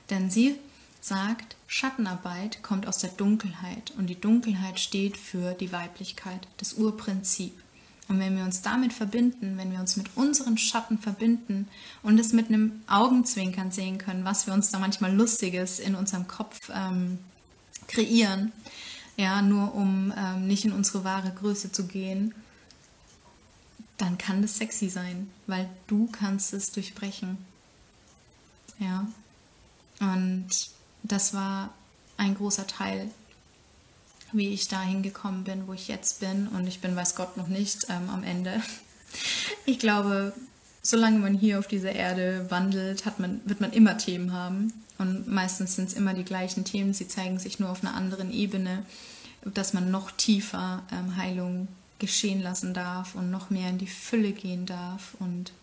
denn sie sagt, Schattenarbeit kommt aus der Dunkelheit und die Dunkelheit steht für die Weiblichkeit, das Urprinzip. Und wenn wir uns damit verbinden, wenn wir uns mit unseren Schatten verbinden und es mit einem Augenzwinkern sehen können, was wir uns da manchmal Lustiges in unserem Kopf ähm, kreieren, ja, nur um ähm, nicht in unsere wahre Größe zu gehen, dann kann das sexy sein, weil du kannst es durchbrechen. Ja. Und das war ein großer Teil wie ich da hingekommen bin, wo ich jetzt bin. Und ich bin, weiß Gott, noch nicht ähm, am Ende. Ich glaube, solange man hier auf dieser Erde wandelt, hat man, wird man immer Themen haben. Und meistens sind es immer die gleichen Themen. Sie zeigen sich nur auf einer anderen Ebene, dass man noch tiefer ähm, Heilung geschehen lassen darf und noch mehr in die Fülle gehen darf. Und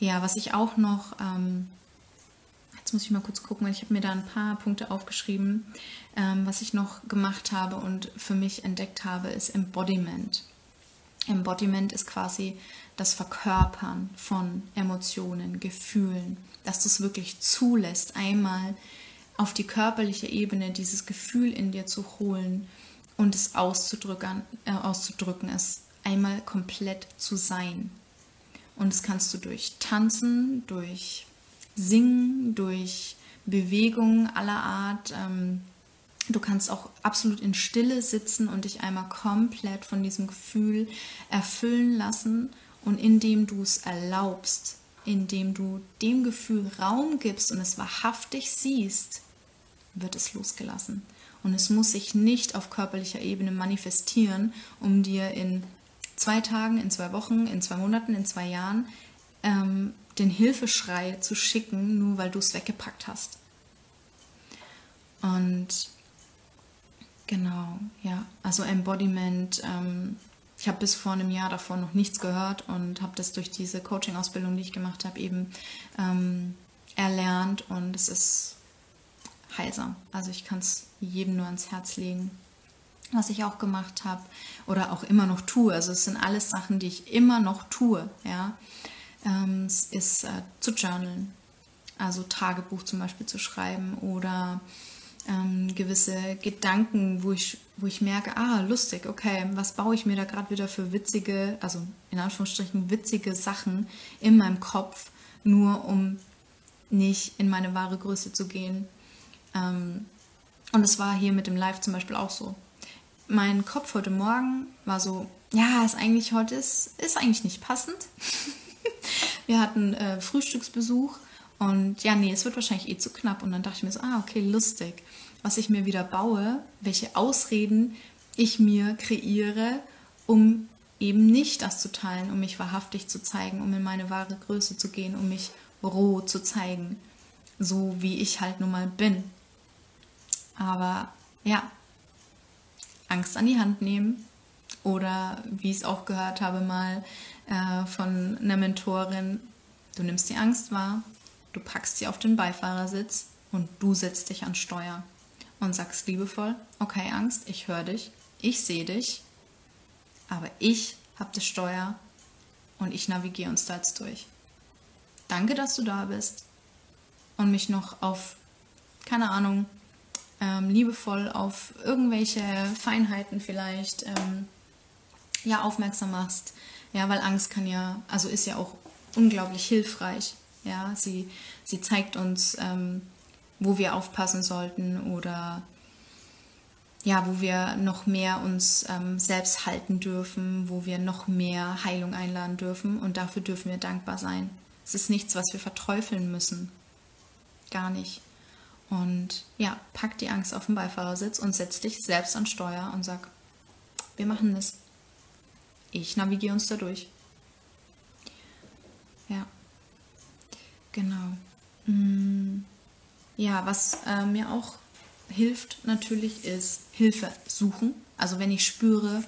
ja, was ich auch noch ähm, Jetzt muss ich mal kurz gucken, weil ich habe mir da ein paar Punkte aufgeschrieben. Ähm, was ich noch gemacht habe und für mich entdeckt habe, ist Embodiment. Embodiment ist quasi das Verkörpern von Emotionen, Gefühlen, dass du es wirklich zulässt, einmal auf die körperliche Ebene dieses Gefühl in dir zu holen und es auszudrücken, äh, auszudrücken, es einmal komplett zu sein. Und das kannst du durch Tanzen, durch Singen, durch Bewegungen aller Art. Ähm, du kannst auch absolut in Stille sitzen und dich einmal komplett von diesem Gefühl erfüllen lassen. Und indem du es erlaubst, indem du dem Gefühl Raum gibst und es wahrhaftig siehst, wird es losgelassen. Und es muss sich nicht auf körperlicher Ebene manifestieren, um dir in zwei Tagen, in zwei Wochen, in zwei Monaten, in zwei Jahren ähm, den Hilfeschrei zu schicken, nur weil du es weggepackt hast. Und genau, ja, also Embodiment. Ähm, ich habe bis vor einem Jahr davor noch nichts gehört und habe das durch diese Coaching-Ausbildung, die ich gemacht habe, eben ähm, erlernt und es ist heilsam. Also ich kann es jedem nur ans Herz legen, was ich auch gemacht habe oder auch immer noch tue. Also es sind alles Sachen, die ich immer noch tue, ja ähm, ist äh, zu journalen. Also Tagebuch zum Beispiel zu schreiben oder ähm, gewisse Gedanken, wo ich, wo ich merke, ah, lustig, okay, was baue ich mir da gerade wieder für witzige, also in Anführungsstrichen witzige Sachen in meinem Kopf, nur um nicht in meine wahre Größe zu gehen. Ähm, und es war hier mit dem Live zum Beispiel auch so. Mein Kopf heute Morgen war so, ja, ist eigentlich heute ist, ist eigentlich nicht passend. Wir hatten äh, Frühstücksbesuch und ja, nee, es wird wahrscheinlich eh zu knapp. Und dann dachte ich mir so, ah, okay, lustig. Was ich mir wieder baue, welche Ausreden ich mir kreiere, um eben nicht das zu teilen, um mich wahrhaftig zu zeigen, um in meine wahre Größe zu gehen, um mich roh zu zeigen, so wie ich halt nun mal bin. Aber ja, Angst an die Hand nehmen oder wie ich es auch gehört habe mal äh, von einer Mentorin, du nimmst die Angst wahr, du packst sie auf den Beifahrersitz und du setzt dich an Steuer und sagst liebevoll, okay Angst, ich höre dich, ich sehe dich, aber ich habe das Steuer und ich navigiere uns da jetzt durch. Danke, dass du da bist und mich noch auf, keine Ahnung, ähm, liebevoll auf irgendwelche Feinheiten vielleicht ähm, ja, aufmerksam machst, ja, weil Angst kann ja, also ist ja auch unglaublich hilfreich. Ja, sie, sie zeigt uns, ähm, wo wir aufpassen sollten oder ja, wo wir noch mehr uns ähm, selbst halten dürfen, wo wir noch mehr Heilung einladen dürfen und dafür dürfen wir dankbar sein. Es ist nichts, was wir verteufeln müssen. Gar nicht. Und ja, pack die Angst auf den Beifahrersitz und setz dich selbst an Steuer und sag, wir machen das. Ich navigiere uns da durch. Ja, genau. Mm, ja, was äh, mir auch hilft natürlich ist Hilfe suchen. Also wenn ich spüre,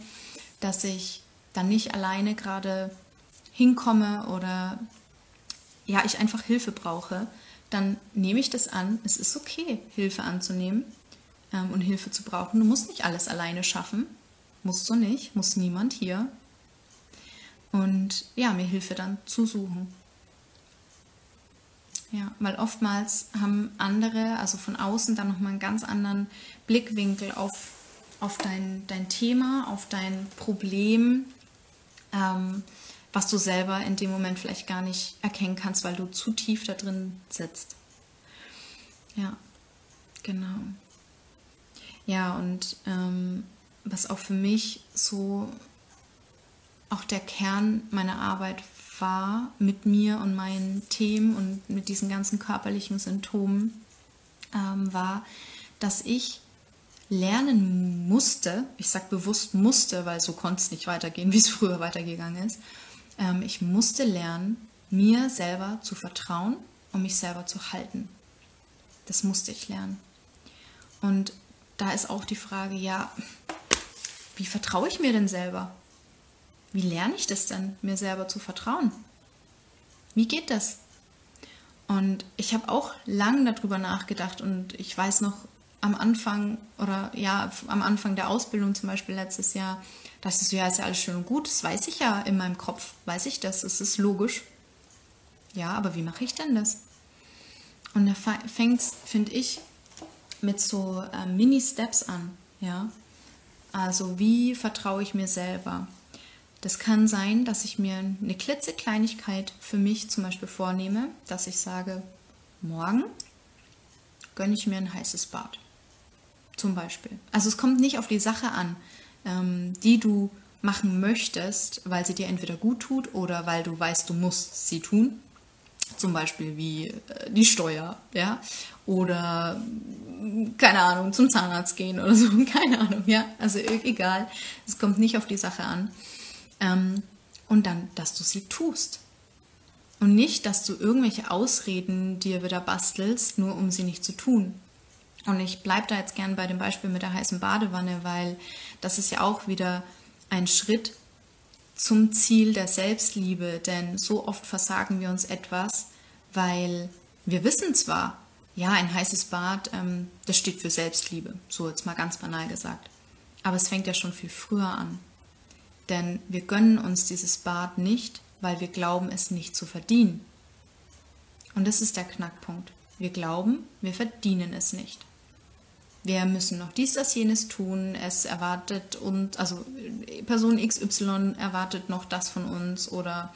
dass ich dann nicht alleine gerade hinkomme oder ja, ich einfach Hilfe brauche, dann nehme ich das an. Es ist okay, Hilfe anzunehmen ähm, und Hilfe zu brauchen. Du musst nicht alles alleine schaffen. Musst du nicht, muss niemand hier. Und ja, mir Hilfe dann zu suchen. Ja, weil oftmals haben andere, also von außen, dann nochmal einen ganz anderen Blickwinkel auf, auf dein, dein Thema, auf dein Problem, ähm, was du selber in dem Moment vielleicht gar nicht erkennen kannst, weil du zu tief da drin sitzt. Ja, genau. Ja, und ähm, was auch für mich so auch der Kern meiner Arbeit war mit mir und meinen Themen und mit diesen ganzen körperlichen Symptomen, ähm, war, dass ich lernen musste, ich sage bewusst musste, weil so konnte es nicht weitergehen, wie es früher weitergegangen ist, ähm, ich musste lernen, mir selber zu vertrauen und mich selber zu halten. Das musste ich lernen. Und da ist auch die Frage, ja, wie vertraue ich mir denn selber? Wie lerne ich das denn, mir selber zu vertrauen? Wie geht das? Und ich habe auch lange darüber nachgedacht und ich weiß noch am Anfang oder ja, am Anfang der Ausbildung zum Beispiel letztes Jahr, dachte ich so, ja, ist ja alles schön und gut, das weiß ich ja in meinem Kopf, weiß ich das, es ist logisch. Ja, aber wie mache ich denn das? Und da fängt es, finde ich, mit so äh, Mini-Steps an, ja. Also wie vertraue ich mir selber? Das kann sein, dass ich mir eine klitzekleinigkeit für mich zum Beispiel vornehme, dass ich sage, morgen gönne ich mir ein heißes Bad. Zum Beispiel. Also es kommt nicht auf die Sache an, ähm, die du machen möchtest, weil sie dir entweder gut tut oder weil du weißt, du musst sie tun. Zum Beispiel wie äh, die Steuer, ja, oder keine Ahnung, zum Zahnarzt gehen oder so, keine Ahnung, ja, also egal, es kommt nicht auf die Sache an. Ähm, und dann, dass du sie tust. Und nicht, dass du irgendwelche Ausreden dir wieder bastelst, nur um sie nicht zu tun. Und ich bleibe da jetzt gern bei dem Beispiel mit der heißen Badewanne, weil das ist ja auch wieder ein Schritt zum Ziel der Selbstliebe. Denn so oft versagen wir uns etwas, weil wir wissen zwar, ja, ein heißes Bad, ähm, das steht für Selbstliebe, so jetzt mal ganz banal gesagt. Aber es fängt ja schon viel früher an. Denn wir gönnen uns dieses Bad nicht, weil wir glauben, es nicht zu verdienen. Und das ist der Knackpunkt. Wir glauben, wir verdienen es nicht. Wir müssen noch dies, das, jenes tun. Es erwartet und also Person XY erwartet noch das von uns oder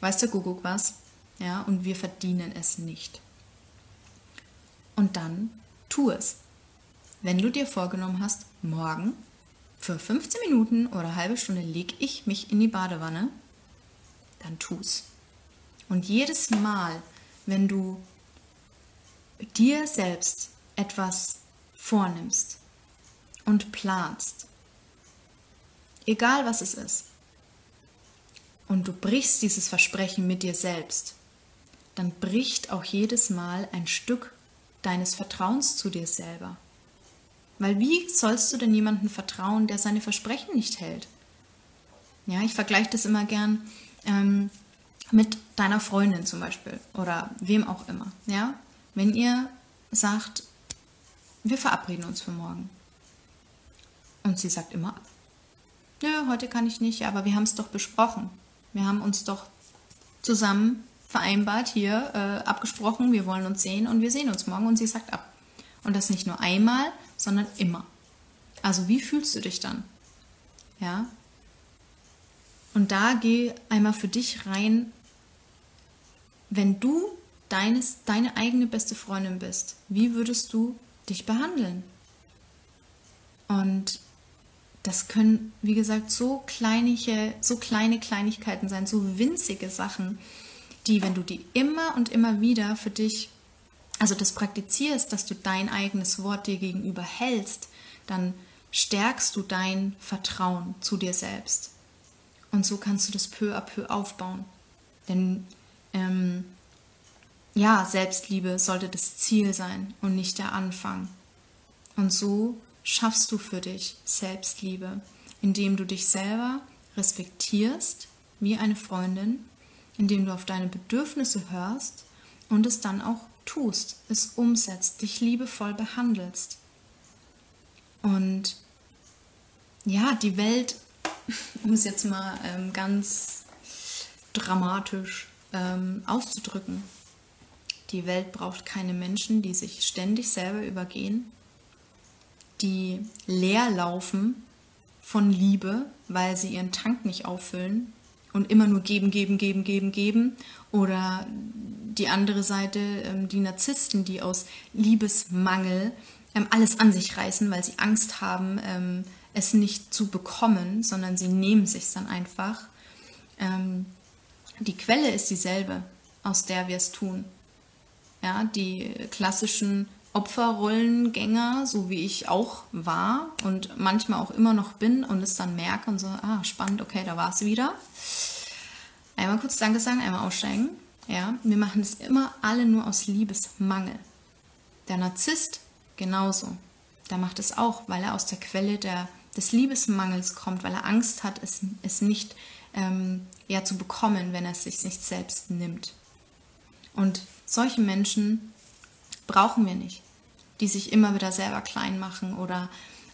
weiß der Kuckuck was. Ja, und wir verdienen es nicht. Und dann tu es. Wenn du dir vorgenommen hast, morgen für 15 Minuten oder eine halbe Stunde lege ich mich in die Badewanne, dann tu's. Und jedes Mal, wenn du dir selbst etwas vornimmst und planst, egal was es ist, und du brichst dieses Versprechen mit dir selbst, dann bricht auch jedes Mal ein Stück deines Vertrauens zu dir selber. Weil wie sollst du denn jemandem vertrauen, der seine Versprechen nicht hält? Ja, ich vergleiche das immer gern ähm, mit deiner Freundin zum Beispiel oder wem auch immer. Ja, wenn ihr sagt, wir verabreden uns für morgen und sie sagt immer, nö, heute kann ich nicht, aber wir haben es doch besprochen. Wir haben uns doch zusammen vereinbart hier, äh, abgesprochen, wir wollen uns sehen und wir sehen uns morgen und sie sagt ab. Und das nicht nur einmal, sondern immer. Also wie fühlst du dich dann? Ja? Und da geh einmal für dich rein, wenn du deines, deine eigene beste Freundin bist, wie würdest du dich behandeln? Und das können, wie gesagt, so kleinige, so kleine Kleinigkeiten sein, so winzige Sachen, die, wenn du die immer und immer wieder für dich also das praktizierst, dass du dein eigenes Wort dir gegenüber hältst, dann stärkst du dein Vertrauen zu dir selbst. Und so kannst du das peu à peu aufbauen. Denn ähm, ja, Selbstliebe sollte das Ziel sein und nicht der Anfang. Und so schaffst du für dich Selbstliebe, indem du dich selber respektierst wie eine Freundin, indem du auf deine Bedürfnisse hörst und es dann auch tust, es umsetzt, dich liebevoll behandelst. Und ja, die Welt, um es jetzt mal ähm, ganz dramatisch ähm, auszudrücken, die Welt braucht keine Menschen, die sich ständig selber übergehen, die leer laufen von Liebe, weil sie ihren Tank nicht auffüllen und immer nur geben, geben, geben, geben, geben. Oder die andere Seite, ähm, die Narzissten, die aus Liebesmangel ähm, alles an sich reißen, weil sie Angst haben, ähm, es nicht zu bekommen, sondern sie nehmen sich dann einfach. die Quelle ist dieselbe, aus der wir es tun. Ja, die klassischen Opferrollengänger, so wie ich auch war und manchmal auch immer noch bin und es dann merke und so, ah, spannend, okay, da war es wieder. Einmal kurz Danke sagen, einmal aussteigen. Ja, wir machen es immer alle nur aus Liebesmangel. Der Narzisst genauso. Der macht es auch, weil er aus der Quelle der, des Liebesmangels kommt, weil er Angst hat, es, es nicht ähm, ja, zu bekommen, wenn er es sich nicht selbst nimmt. Und solche Menschen brauchen wir nicht, die sich immer wieder selber klein machen oder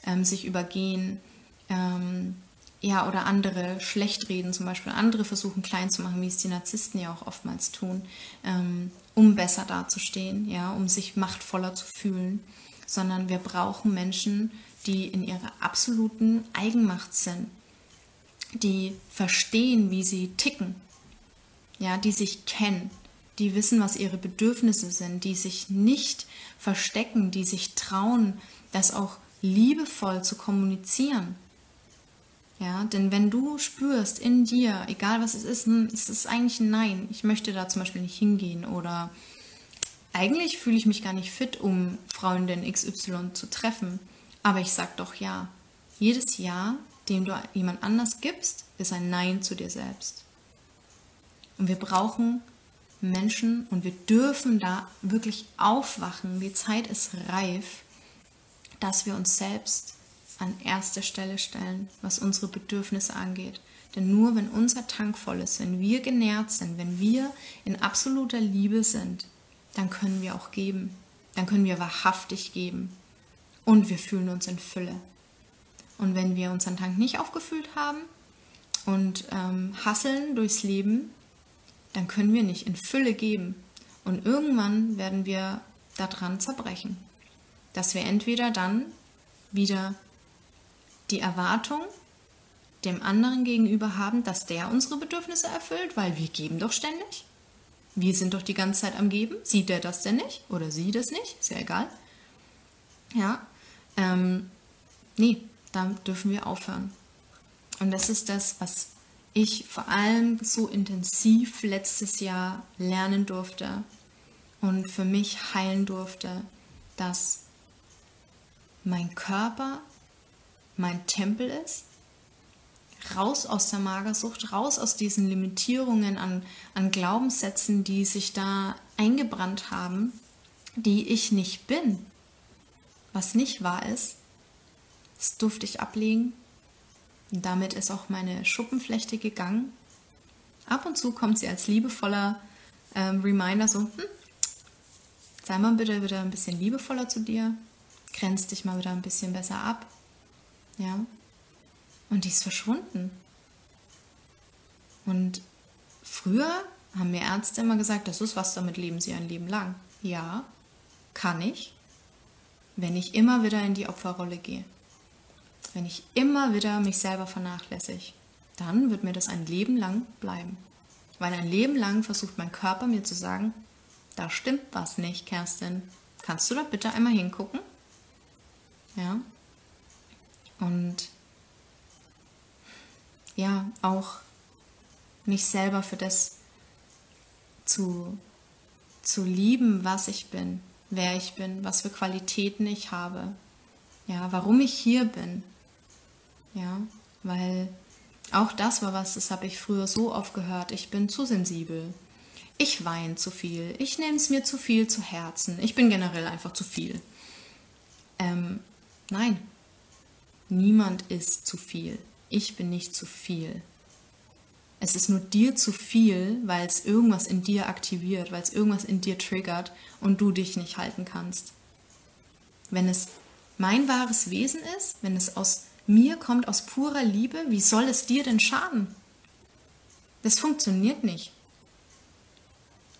ähm, sich übergehen. Ähm, ja, oder andere schlecht reden, zum Beispiel andere versuchen klein zu machen, wie es die Narzissten ja auch oftmals tun, ähm, um besser dazustehen, ja, um sich machtvoller zu fühlen, sondern wir brauchen Menschen, die in ihrer absoluten Eigenmacht sind, die verstehen, wie sie ticken, ja, die sich kennen, die wissen, was ihre Bedürfnisse sind, die sich nicht verstecken, die sich trauen, das auch liebevoll zu kommunizieren. Ja, denn wenn du spürst in dir, egal was es ist, hm, ist es eigentlich ein Nein, ich möchte da zum Beispiel nicht hingehen oder eigentlich fühle ich mich gar nicht fit, um Freundin XY zu treffen, aber ich sag doch ja. Jedes Ja, dem du jemand anders gibst, ist ein Nein zu dir selbst. Und wir brauchen Menschen und wir dürfen da wirklich aufwachen. Die Zeit ist reif, dass wir uns selbst an erste Stelle stellen, was unsere Bedürfnisse angeht. Denn nur wenn unser Tank voll ist, wenn wir genährt sind, wenn wir in absoluter Liebe sind, dann können wir auch geben. Dann können wir wahrhaftig geben. Und wir fühlen uns in Fülle. Und wenn wir unseren Tank nicht aufgefüllt haben und ähm, hasseln durchs Leben, dann können wir nicht in Fülle geben. Und irgendwann werden wir daran zerbrechen. Dass wir entweder dann wieder die Erwartung dem anderen gegenüber haben, dass der unsere Bedürfnisse erfüllt, weil wir geben doch ständig. Wir sind doch die ganze Zeit am Geben. Sieht der das denn nicht? Oder sie das nicht? Ist ja egal. Ja. Ähm, nee, da dürfen wir aufhören. Und das ist das, was ich vor allem so intensiv letztes Jahr lernen durfte und für mich heilen durfte, dass mein Körper mein Tempel ist, raus aus der Magersucht, raus aus diesen Limitierungen an, an Glaubenssätzen, die sich da eingebrannt haben, die ich nicht bin, was nicht wahr ist. Das durfte ich ablegen und damit ist auch meine Schuppenflechte gegangen. Ab und zu kommt sie als liebevoller ähm, Reminder so, hm, sei mal bitte wieder ein bisschen liebevoller zu dir, grenz dich mal wieder ein bisschen besser ab. Ja. Und die ist verschwunden. Und früher haben mir Ärzte immer gesagt, das ist was, damit leben sie ein Leben lang. Ja, kann ich, wenn ich immer wieder in die Opferrolle gehe wenn ich immer wieder mich selber vernachlässige, dann wird mir das ein Leben lang bleiben. Weil ein Leben lang versucht mein Körper mir zu sagen, da stimmt was nicht, Kerstin. Kannst du da bitte einmal hingucken? Ja. Und ja, auch mich selber für das zu, zu lieben, was ich bin. wer ich bin, was für Qualitäten ich habe, ja, warum ich hier bin. Ja, weil auch das war was, das habe ich früher so oft gehört. Ich bin zu sensibel. Ich weine zu viel. Ich nehme es mir zu viel zu Herzen. Ich bin generell einfach zu viel. Ähm, nein, niemand ist zu viel. Ich bin nicht zu viel. Es ist nur dir zu viel, weil es irgendwas in dir aktiviert, weil es irgendwas in dir triggert und du dich nicht halten kannst. Wenn es mein wahres Wesen ist, wenn es aus mir kommt, aus purer Liebe, wie soll es dir denn schaden? Das funktioniert nicht.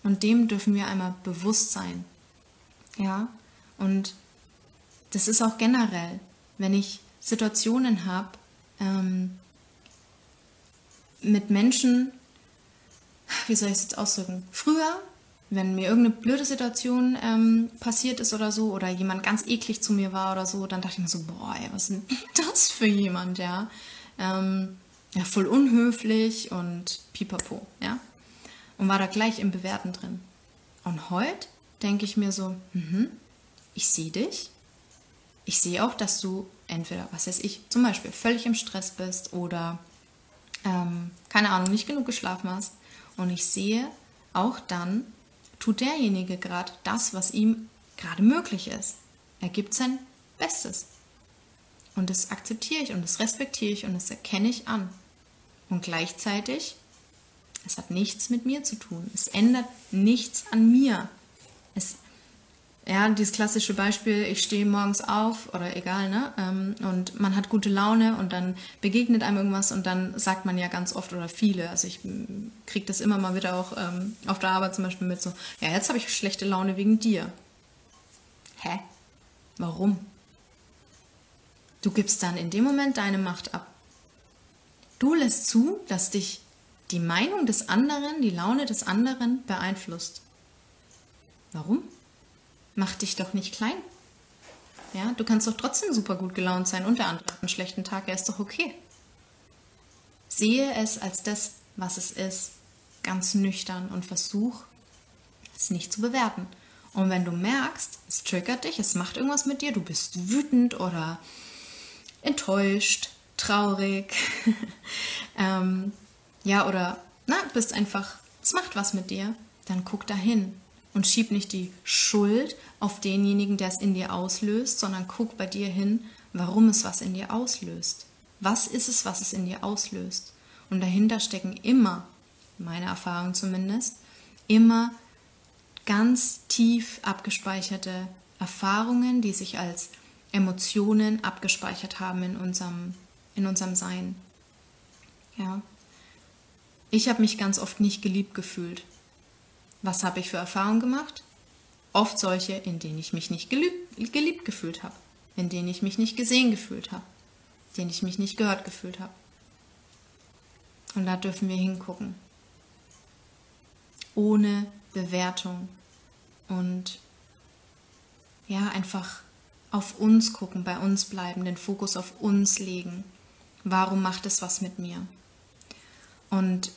Und dem dürfen wir einmal bewusst sein. Ja, und das ist auch generell, wenn ich Situationen habe, ähm, mit Menschen, wie soll ich es jetzt ausdrücken? Früher, wenn mir irgendeine blöde Situation ähm, passiert ist oder so, oder jemand ganz eklig zu mir war oder so, dann dachte ich mir so, boah, ey, was ist denn das für jemand, ja? Ähm, ja, voll unhöflich und pipapo, ja? Und war da gleich im Bewerten drin. Und heute denke ich mir so, mhm, ich sehe dich. Ich sehe auch, dass du entweder, was weiß ich, zum Beispiel völlig im Stress bist oder ähm, keine Ahnung, nicht genug geschlafen hast. Und ich sehe, auch dann tut derjenige gerade das, was ihm gerade möglich ist. Er gibt sein Bestes. Und das akzeptiere ich und das respektiere ich und das erkenne ich an. Und gleichzeitig, es hat nichts mit mir zu tun. Es ändert nichts an mir. Es ja, dieses klassische Beispiel, ich stehe morgens auf oder egal, ne? Ähm, und man hat gute Laune und dann begegnet einem irgendwas und dann sagt man ja ganz oft oder viele, also ich kriege das immer mal wieder auch ähm, auf der Arbeit zum Beispiel mit so, ja, jetzt habe ich schlechte Laune wegen dir. Hä? Warum? Du gibst dann in dem Moment deine Macht ab. Du lässt zu, dass dich die Meinung des anderen, die Laune des anderen beeinflusst. Warum? Mach dich doch nicht klein. Ja, du kannst doch trotzdem super gut gelaunt sein und der andere hat einen schlechten Tag, er ist doch okay. Sehe es als das, was es ist, ganz nüchtern und versuch es nicht zu bewerten. Und wenn du merkst, es triggert dich, es macht irgendwas mit dir, du bist wütend oder enttäuscht, traurig, ähm, ja, oder na, bist einfach, es macht was mit dir, dann guck dahin und schieb nicht die Schuld auf denjenigen, der es in dir auslöst, sondern guck bei dir hin, warum es was in dir auslöst. Was ist es, was es in dir auslöst? Und dahinter stecken immer, meine Erfahrung zumindest, immer ganz tief abgespeicherte Erfahrungen, die sich als Emotionen abgespeichert haben in unserem, in unserem Sein. Ja. Ich habe mich ganz oft nicht geliebt gefühlt. Was habe ich für Erfahrungen gemacht? Oft solche, in denen ich mich nicht geliebt, gefühlt habe, in denen ich mich nicht gesehen gefühlt habe, in denen ich mich nicht gehört gefühlt habe. Und da dürfen wir hingucken. Ohne Bewertung und ja, einfach auf uns gucken, bei uns bleiben, den Fokus auf uns legen. Warum macht es was mit mir? Und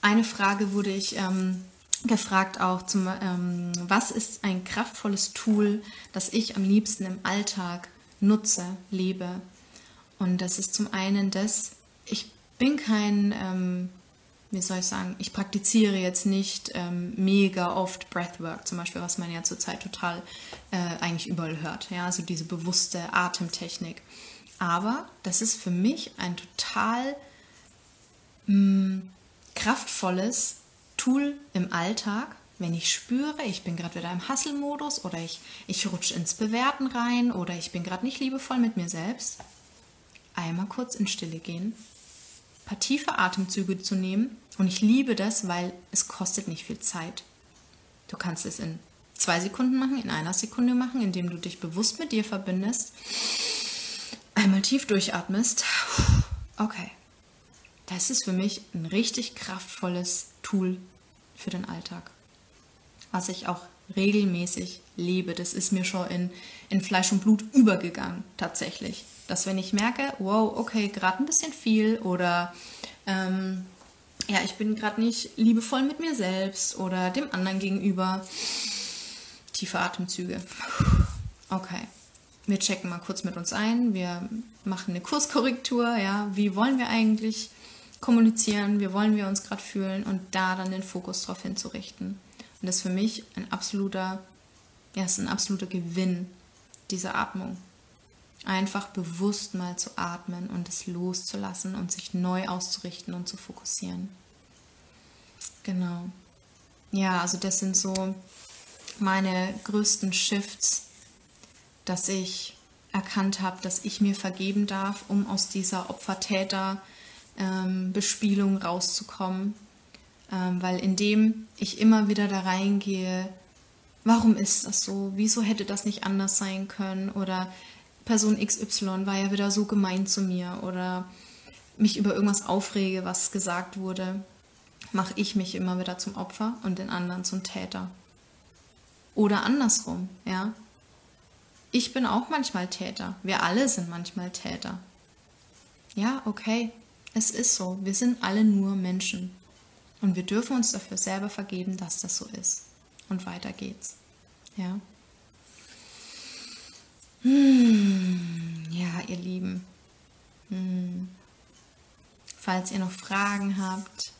eine Frage wurde ich ähm, gefragt auch, zum, ähm, was ist ein kraftvolles Tool, das ich am liebsten im Alltag nutze, lebe. Und das ist zum einen das, ich bin kein, ähm, wie soll ich sagen, ich praktiziere jetzt nicht ähm, mega oft Breathwork, zum Beispiel, was man ja zurzeit total äh, eigentlich überall hört. Ja, also diese bewusste Atemtechnik. Aber das ist für mich ein total mh, mm, kraftvolles Tool im Alltag, wenn ich spüre, ich bin gerade wieder im Hustle-Modus oder ich, ich rutsche ins Bewerten rein oder ich bin gerade nicht liebevoll mit mir selbst, einmal kurz in Stille gehen, ein paar tiefe Atemzüge zu nehmen und ich liebe das, weil es kostet nicht viel Zeit. Du kannst es in zwei Sekunden machen, in einer Sekunde machen, indem du dich bewusst mit dir verbindest, einmal tief durchatmest. Okay, das ist für mich ein richtig kraftvolles Tool für den Alltag. Was ich auch regelmäßig lebe. Das ist mir schon in, in Fleisch und Blut übergegangen, tatsächlich. Dass wenn ich merke, wow, okay, gerade ein bisschen viel oder ähm, ja, ich bin gerade nicht liebevoll mit mir selbst oder dem anderen gegenüber, tiefe Atemzüge. Okay. Wir checken mal kurz mit uns ein. Wir machen eine Kurskorrektur. Ja, wie wollen wir eigentlich kommunizieren? Wie wollen wir uns gerade fühlen? Und da dann den Fokus drauf hinzurichten. Und das ist für mich ein absoluter, ja, ist ein absoluter Gewinn, diese Atmung. Einfach bewusst mal zu atmen und es loszulassen und sich neu auszurichten und zu fokussieren. Genau. Ja, also das sind so meine größten Shifts, dass ich erkannt habe, dass ich mir vergeben darf, um aus dieser Opfer-Täter-Bespielung ähm, rauszukommen. Ähm, weil indem ich immer wieder da reingehe, warum ist das so? Wieso hätte das nicht anders sein können? Oder Person XY war ja wieder so gemein zu mir oder mich über irgendwas aufrege, was gesagt wurde, mache ich mich immer wieder zum Opfer und den anderen zum Täter. Oder andersrum, ja. Ich bin auch manchmal Täter. Wir alle sind manchmal Täter. Ja, okay. Es ist so. Wir sind alle nur Menschen. Und wir dürfen uns dafür selber vergeben, dass das so ist. Und weiter geht's. Ja. Hm, ja, ihr Lieben. Hm. Falls ihr noch Fragen habt,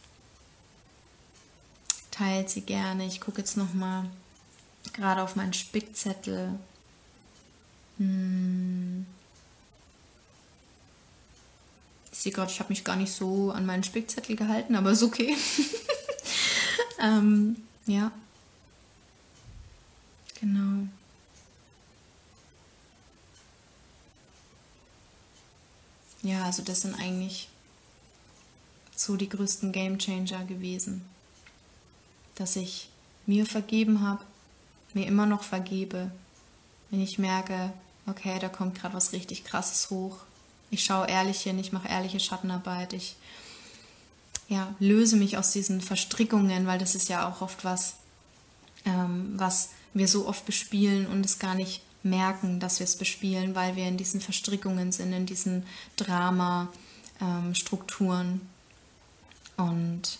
teilt sie gerne. Ich gucke jetzt noch mal gerade auf meinen Spickzettel. Hm. Ich sehe gerade, ich habe mich gar nicht so an meinen Spickzettel gehalten, aber ist okay. ähm, ja. Genau. Ja, also das sind eigentlich so die größten Game Changer gewesen. Dass ich mir vergeben habe, mir immer noch vergebe, wenn ich merke, okay, da kommt gerade was richtig Krasses hoch. Ich schaue ehrlich hin, ich mache ehrliche Schattenarbeit, ich ja, löse mich aus diesen Verstrickungen, weil das ist ja auch oft was, ähm, was wir so oft bespielen und es gar nicht merken, dass wir es bespielen, weil wir in diesen Verstrickungen sind, in diesen Drama-Strukturen. Ähm, und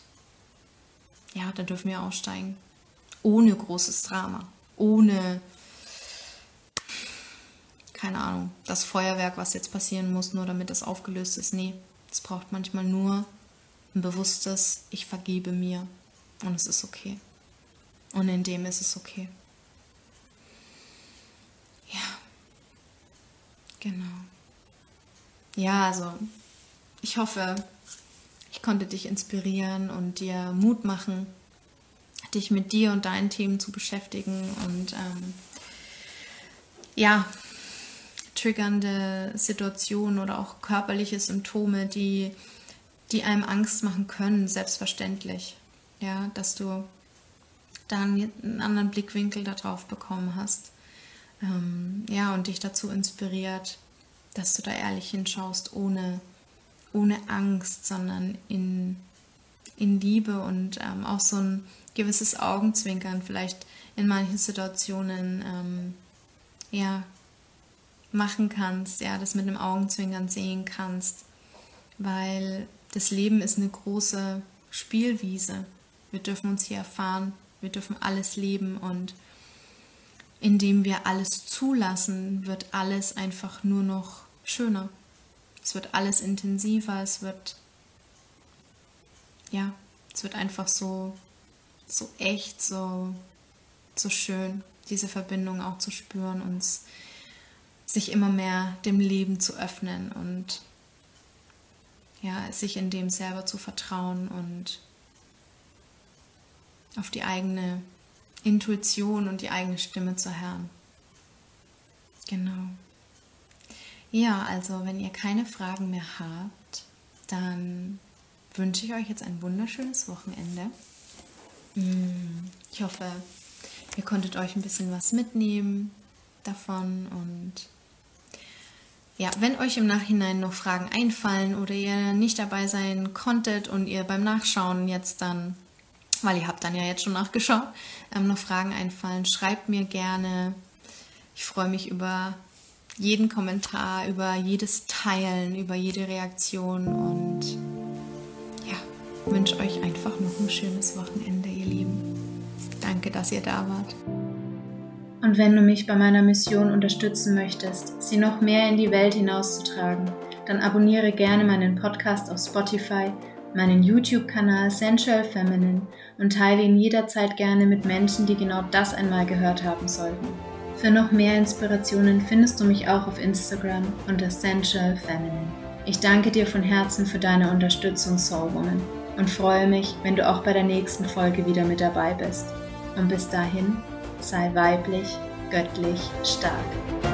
ja, da dürfen wir aussteigen. Ohne großes Drama. Ohne, keine Ahnung, das Feuerwerk, was jetzt passieren muss, nur damit das aufgelöst ist. Nee, es braucht manchmal nur ein bewusstes, ich vergebe mir. Und es ist okay. Und in dem ist es okay. Ja. Genau. Ja, also ich hoffe, ich konnte dich inspirieren und dir Mut machen, dich mit dir und deinen Themen zu beschäftigen und ähm, ja, triggernde Situationen oder auch körperliche Symptome, die, die einem Angst machen können, selbstverständlich. Ja, dass du dann einen anderen Blickwinkel darauf bekommen hast ähm, ja, und dich dazu inspiriert, dass du da ehrlich hinschaust, ohne, ohne Angst, sondern in, in Liebe und ähm, auch so ein gewisses Augenzwinkern vielleicht in manchen Situationen ähm, ja, machen kannst, ja, das mit einem Augenzwinkern sehen kannst, weil das Leben ist eine große Spielwiese. Wir dürfen uns hier erfahren, wir dürfen alles leben und indem wir alles zulassen, wird alles einfach nur noch schöner. Es wird alles intensiver, es wird ja, es wird einfach so so echt, so so schön, diese Verbindung auch zu spüren und sich immer mehr dem Leben zu öffnen und ja, sich in dem selber zu vertrauen und auf die eigene Intuition und die eigene Stimme zu hören. Genau. Ja, also wenn ihr keine Fragen mehr habt, dann wünsche ich euch jetzt ein wunderschönes Wochenende. Mm, ich hoffe, ihr konntet euch ein bisschen was mitnehmen davon und ja, wenn euch im Nachhinein noch Fragen einfallen oder ihr nicht dabei sein konntet und ihr beim Nachschauen jetzt dann weil ihr habt dann ja jetzt schon nachgeschaut, ähm, noch Fragen einfallen, schreibt mir gerne. Ich freue mich über jeden Kommentar, über jedes Teilen, über jede Reaktion und ja, wünsche euch einfach noch ein schönes Wochenende, ihr Lieben. Danke, dass ihr da wart.
Und wenn du mich bei meiner Mission unterstützen möchtest, sie noch mehr in die Welt hinauszutragen, dann abonniere gerne meinen Podcast auf Spotify, meinen YouTube-Kanal Sensual Feminine und teile ihn jederzeit gerne mit Menschen, die genau das einmal gehört haben sollten. Für noch mehr Inspirationen findest du mich auch auf Instagram unter Sensual Feminine. Ich danke dir von Herzen für deine Unterstützung, Soul Woman, und freue mich, wenn du auch bei der nächsten Folge wieder mit dabei bist. Und bis dahin, sei weiblich, göttlich, stark.